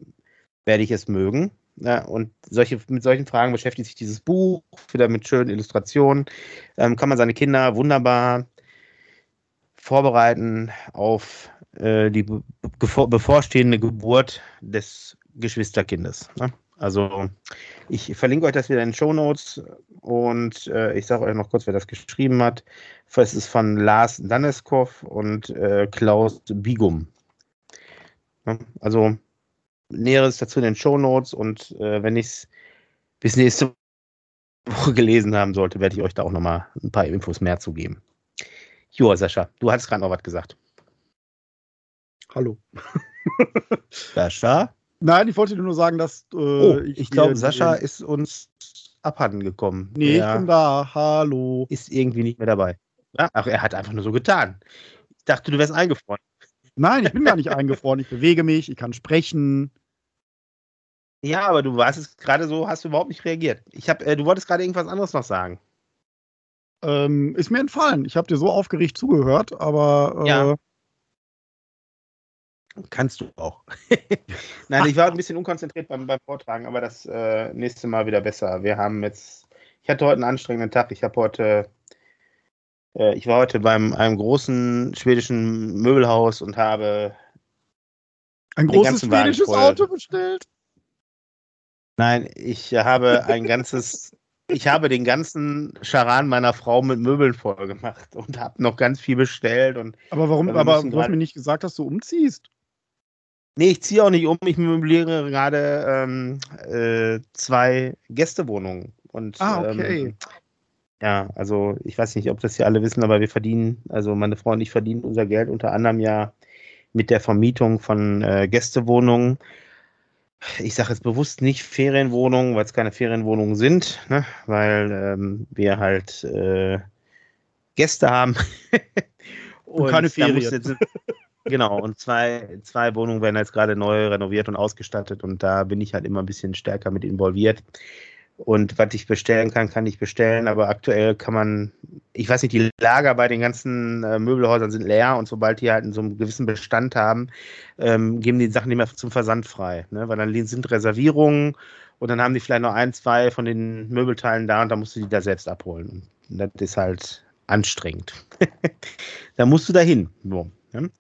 Werde ich es mögen? Und solche, mit solchen Fragen beschäftigt sich dieses Buch, wieder mit schönen Illustrationen. Ähm, kann man seine Kinder wunderbar vorbereiten auf äh, die be bevorstehende Geburt des Geschwisterkindes. Ne? Also ich verlinke euch das wieder in den Show Notes und äh, ich sage euch noch kurz, wer das geschrieben hat. Es ist von Lars Daneskov und äh, Klaus Bigum. Ja, also Näheres dazu in den Show Notes und äh, wenn ich es bis nächste Woche gelesen haben sollte, werde ich euch da auch nochmal ein paar Infos mehr zu geben. Joa, Sascha, du hattest gerade noch was gesagt. Hallo. Sascha? Nein, ich wollte nur sagen, dass. Äh, oh, ich, ich glaube, Sascha ist uns abhanden gekommen. Nee, er ich bin da. Hallo. Ist irgendwie nicht mehr dabei. Ja? Ach, er hat einfach nur so getan. Ich dachte, du wärst eingefroren. Nein, ich bin gar nicht eingefroren. Ich bewege mich, ich kann sprechen. Ja, aber du warst es gerade so, hast du überhaupt nicht reagiert. Ich hab, äh, du wolltest gerade irgendwas anderes noch sagen. Ähm, ist mir entfallen. Ich habe dir so aufgeregt zugehört, aber äh, Ja. Kannst du auch. Nein, ich war ein bisschen unkonzentriert beim, beim Vortragen, aber das äh, nächste Mal wieder besser. Wir haben jetzt, ich hatte heute einen anstrengenden Tag. Ich habe heute, äh, ich war heute beim einem großen schwedischen Möbelhaus und habe, ein großes schwedisches voll. Auto bestellt. nein, ich habe ein ganzes, ich habe den ganzen Charan meiner Frau mit Möbeln voll gemacht und habe noch ganz viel bestellt und Aber warum? Aber du hast mir nicht gesagt, dass du umziehst. Nee, ich ziehe auch nicht um. Ich möbliere gerade ähm, äh, zwei Gästewohnungen. Und, Ah, okay. Ähm, ja, also ich weiß nicht, ob das hier alle wissen, aber wir verdienen, also meine Frau und ich verdienen unser Geld unter anderem ja mit der Vermietung von äh, Gästewohnungen. Ich sage jetzt bewusst nicht Ferienwohnungen, weil es keine Ferienwohnungen sind, ne? weil ähm, wir halt äh, Gäste haben. Und keine da Ferien. Genau, und zwei, zwei Wohnungen werden jetzt gerade neu renoviert und ausgestattet und da bin ich halt immer ein bisschen stärker mit involviert. Und was ich bestellen kann, kann ich bestellen, aber aktuell kann man, ich weiß nicht, die Lager bei den ganzen äh, Möbelhäusern sind leer und sobald die halt in so einem gewissen Bestand haben, ähm, geben die Sachen nicht mehr zum Versand frei, ne? weil dann sind Reservierungen und dann haben die vielleicht noch ein, zwei von den Möbelteilen da und dann musst du die da selbst abholen. Und das ist halt anstrengend. da musst du dahin. So, ne?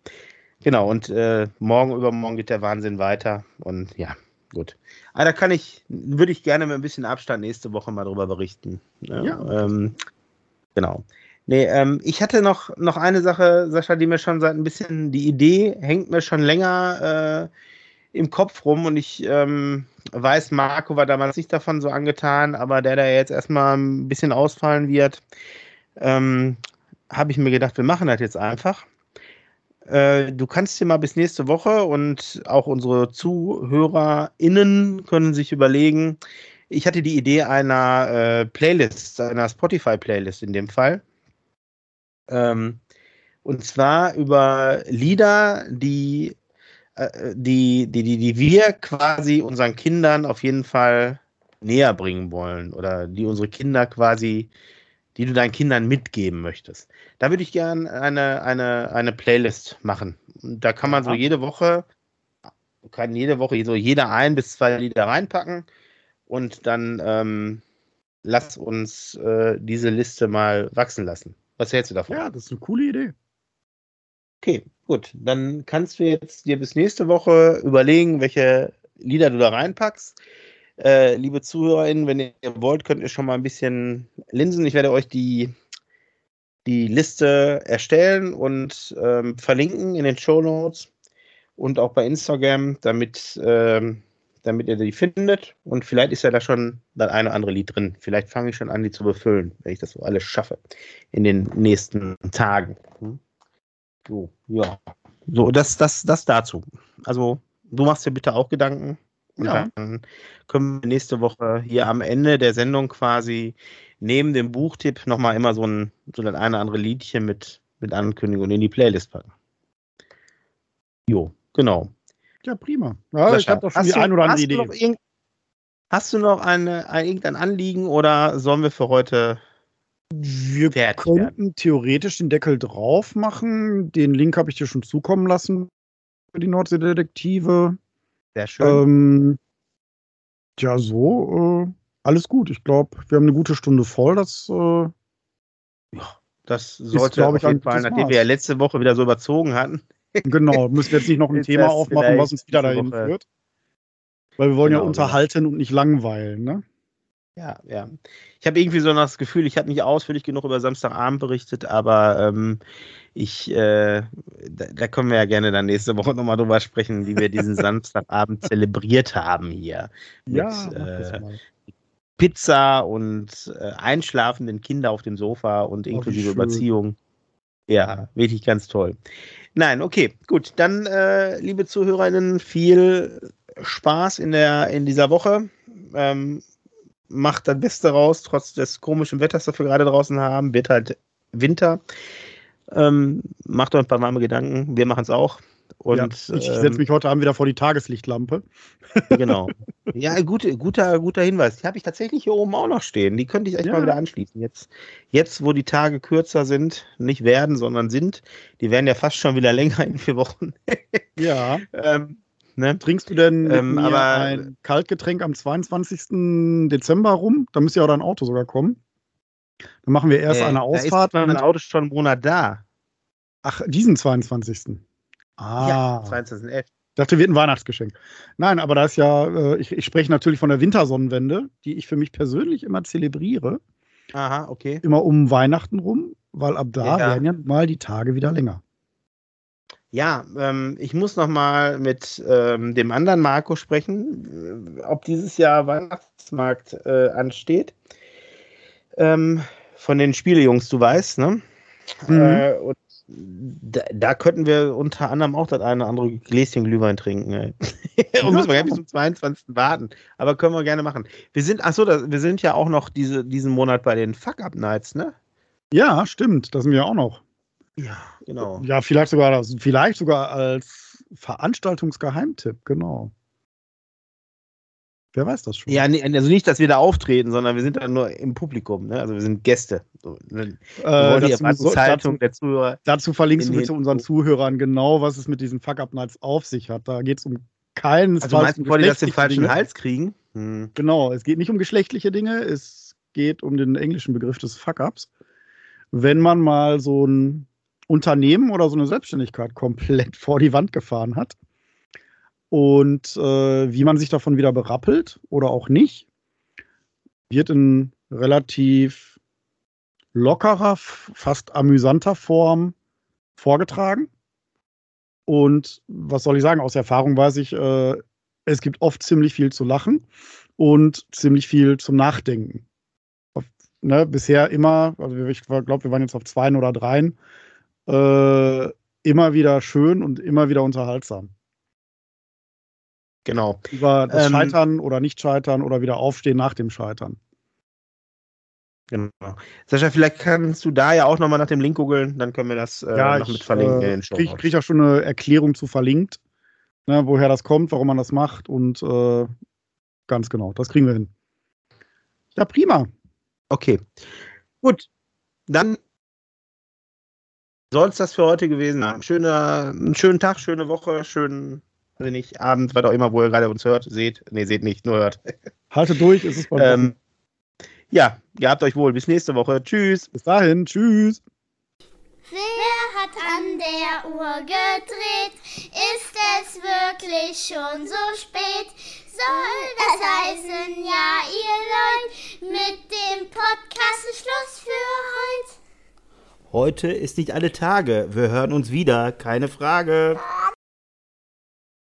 Genau, und äh, morgen übermorgen geht der Wahnsinn weiter. Und ja, gut. Aber da kann ich, würde ich gerne mit ein bisschen Abstand nächste Woche mal drüber berichten. Ne? Ja. Ähm, genau. Nee, ähm, ich hatte noch, noch eine Sache, Sascha, die mir schon seit ein bisschen, die Idee hängt mir schon länger äh, im Kopf rum und ich ähm, weiß, Marco war damals nicht davon so angetan, aber der da jetzt erstmal ein bisschen ausfallen wird, ähm, habe ich mir gedacht, wir machen das jetzt einfach. Äh, du kannst dir mal bis nächste Woche und auch unsere ZuhörerInnen können sich überlegen. Ich hatte die Idee einer äh, Playlist, einer Spotify-Playlist in dem Fall. Ähm, und zwar über Lieder, die, äh, die, die, die, die wir quasi unseren Kindern auf jeden Fall näher bringen wollen oder die unsere Kinder quasi, die du deinen Kindern mitgeben möchtest. Da würde ich gerne eine, eine, eine Playlist machen. Und da kann man so jede Woche, kann jede Woche so jeder ein bis zwei Lieder reinpacken und dann ähm, lass uns äh, diese Liste mal wachsen lassen. Was hältst du davon? Ja, das ist eine coole Idee. Okay, gut. Dann kannst du jetzt dir bis nächste Woche überlegen, welche Lieder du da reinpackst. Äh, liebe ZuhörerInnen, wenn ihr wollt, könnt ihr schon mal ein bisschen linsen. Ich werde euch die, die Liste erstellen und ähm, verlinken in den Show Notes und auch bei Instagram, damit, ähm, damit ihr die findet. Und vielleicht ist ja da schon das eine oder andere Lied drin. Vielleicht fange ich schon an, die zu befüllen, wenn ich das so alles schaffe in den nächsten Tagen. Hm? So, ja. So, das, das, das dazu. Also, du machst dir bitte auch Gedanken. Und Ja. dann können wir nächste Woche hier am Ende der Sendung quasi neben dem Buchtipp nochmal immer so ein, so das eine oder andere Liedchen mit, mit Ankündigung in die Playlist packen. Jo, genau. Ja, prima. Ja, ich Sascha, habe doch schon die du- ein oder andere hast Idee. Du hast du noch eine, ein, irgendein Anliegen oder sollen wir für heute Wir könnten theoretisch den Deckel drauf machen. Den Link habe ich dir schon zukommen lassen für die Nordseedetektive. Sehr schön. Ähm, ja, so, äh, alles gut. Ich glaube, wir haben eine gute Stunde voll. Das, äh, das sollte glaub auf ich, jeden Fall, nachdem wir ja letzte Woche wieder so überzogen hatten. genau, müssen wir jetzt nicht noch ein Ist Thema aufmachen, was uns wieder dahin Woche- führt. Weil wir wollen ja Genau, unterhalten und nicht langweilen, ne? Ja, ja. Ich habe irgendwie so das Gefühl, ich habe nicht ausführlich genug über Samstagabend berichtet, aber ähm, ich, äh, da, da können wir ja gerne dann nächste Woche nochmal drüber sprechen, wie wir diesen Samstagabend zelebriert haben hier. Mit, ja, das äh. Pizza und äh, einschlafenden Kinder auf dem Sofa und inklusive schön. Überziehung. Ja, wirklich ganz toll. Nein, okay, gut. Dann, äh, liebe ZuhörerInnen, viel Spaß in, der, in dieser Woche. Ähm, macht das Beste raus, trotz des komischen Wetters, das wir gerade draußen haben. Wird halt Winter. Ähm, macht euch ein paar warme Gedanken. Wir machen es auch. Und, ja, ich setze ähm, mich heute Abend wieder vor die Tageslichtlampe. Genau. Ja, gut, guter, guter Hinweis. Die habe ich tatsächlich hier oben auch noch stehen. Die könnte ich echt Ja. mal wieder anschließen. Jetzt, jetzt, wo die Tage kürzer sind, nicht werden, sondern sind, die werden ja fast schon wieder länger in vier Wochen. Ja. ähm, ne? Trinkst du denn Ähm, aber- ein Kaltgetränk am 22. Dezember rum? Da müsste ja auch dein Auto sogar kommen. Dann machen wir erst Äh, eine Da Ausfahrt. ist mein Auto schon einen Monat da. Ach, diesen 22. Ah, Ja, 22.11. ich dachte, wird ein Weihnachtsgeschenk. Nein, aber da ist ja, äh, ich, ich spreche natürlich von der Wintersonnenwende, die ich für mich persönlich immer zelebriere. Aha, okay. Immer um Weihnachten rum, weil ab da Ja. werden ja mal die Tage wieder länger. Ja, ähm, ich muss noch mal mit ähm, dem anderen Marco sprechen, äh, ob dieses Jahr Weihnachtsmarkt äh, ansteht. Ähm, von den Spielejungs, du weißt, ne? Mhm. Äh, und da, da könnten wir unter anderem auch das eine oder andere Gläschen Glühwein trinken. Ey. und müssen wir gar nicht bis zum 22. warten. Aber können wir gerne machen. Wir sind, achso, wir sind ja auch noch diese, diesen Monat bei den Fuck-Up-Nights, ne? Ja, stimmt, das sind wir auch noch. Ja, genau. Ja, vielleicht sogar, vielleicht sogar als Veranstaltungsgeheimtipp, genau. Wer weiß das schon? Ja, nee, also nicht, dass wir da auftreten, sondern wir sind da nur im Publikum, ne? Also wir sind Gäste. So, ne? Äh, dazu, Erwartungshaltung dazu, dazu verlinkst in du bitte unseren Zuhörern genau, was es mit diesen Fuck-Up-Nights auf sich hat. Da geht es um keinen Also meinst du, die das den falschen Dinge. Hals kriegen? Hm. Genau, es geht nicht um geschlechtliche Dinge, es geht um den englischen Begriff des Fuck-Ups. Wenn man mal so ein Unternehmen oder so eine Selbstständigkeit komplett vor die Wand gefahren hat und äh, wie man sich davon wieder berappelt oder auch nicht, wird in relativ lockerer, fast amüsanter Form vorgetragen. Und was soll ich sagen? Aus Erfahrung weiß ich, äh, es gibt oft ziemlich viel zu lachen und ziemlich viel zum Nachdenken. Ne, bisher immer, also ich glaube, wir waren jetzt auf zweien oder dreien, äh, immer wieder schön und immer wieder unterhaltsam. Genau. Über das Ähm, Scheitern oder Nicht-Scheitern oder wieder Aufstehen nach dem Scheitern. genau. Sascha, vielleicht kannst du da ja auch nochmal nach dem Link googeln, dann können wir das äh, noch mit verlinken in äh, den Show. krieg, krieg ja schon eine Erklärung zu verlinkt, ne, woher das kommt, warum man das macht und äh, ganz genau, das kriegen wir hin. Ja, prima. Okay. Gut. Dann soll es das für heute gewesen sein. Schöner, einen schönen Tag, schöne Woche, schönen, ich nicht, Abend, was auch immer, wo ihr gerade uns hört, seht. Nee, seht nicht, nur hört. Haltet durch, ist es bald. Ähm, ja, gehabt euch wohl. Bis nächste Woche. Tschüss. Bis dahin, tschüss. Wer hat an der Uhr gedreht? Ist es wirklich schon so spät? Soll das heißen, ja, ihr Leute, mit dem Podcast Schluss für heute? Heute ist nicht alle Tage. Wir hören uns wieder, keine Frage.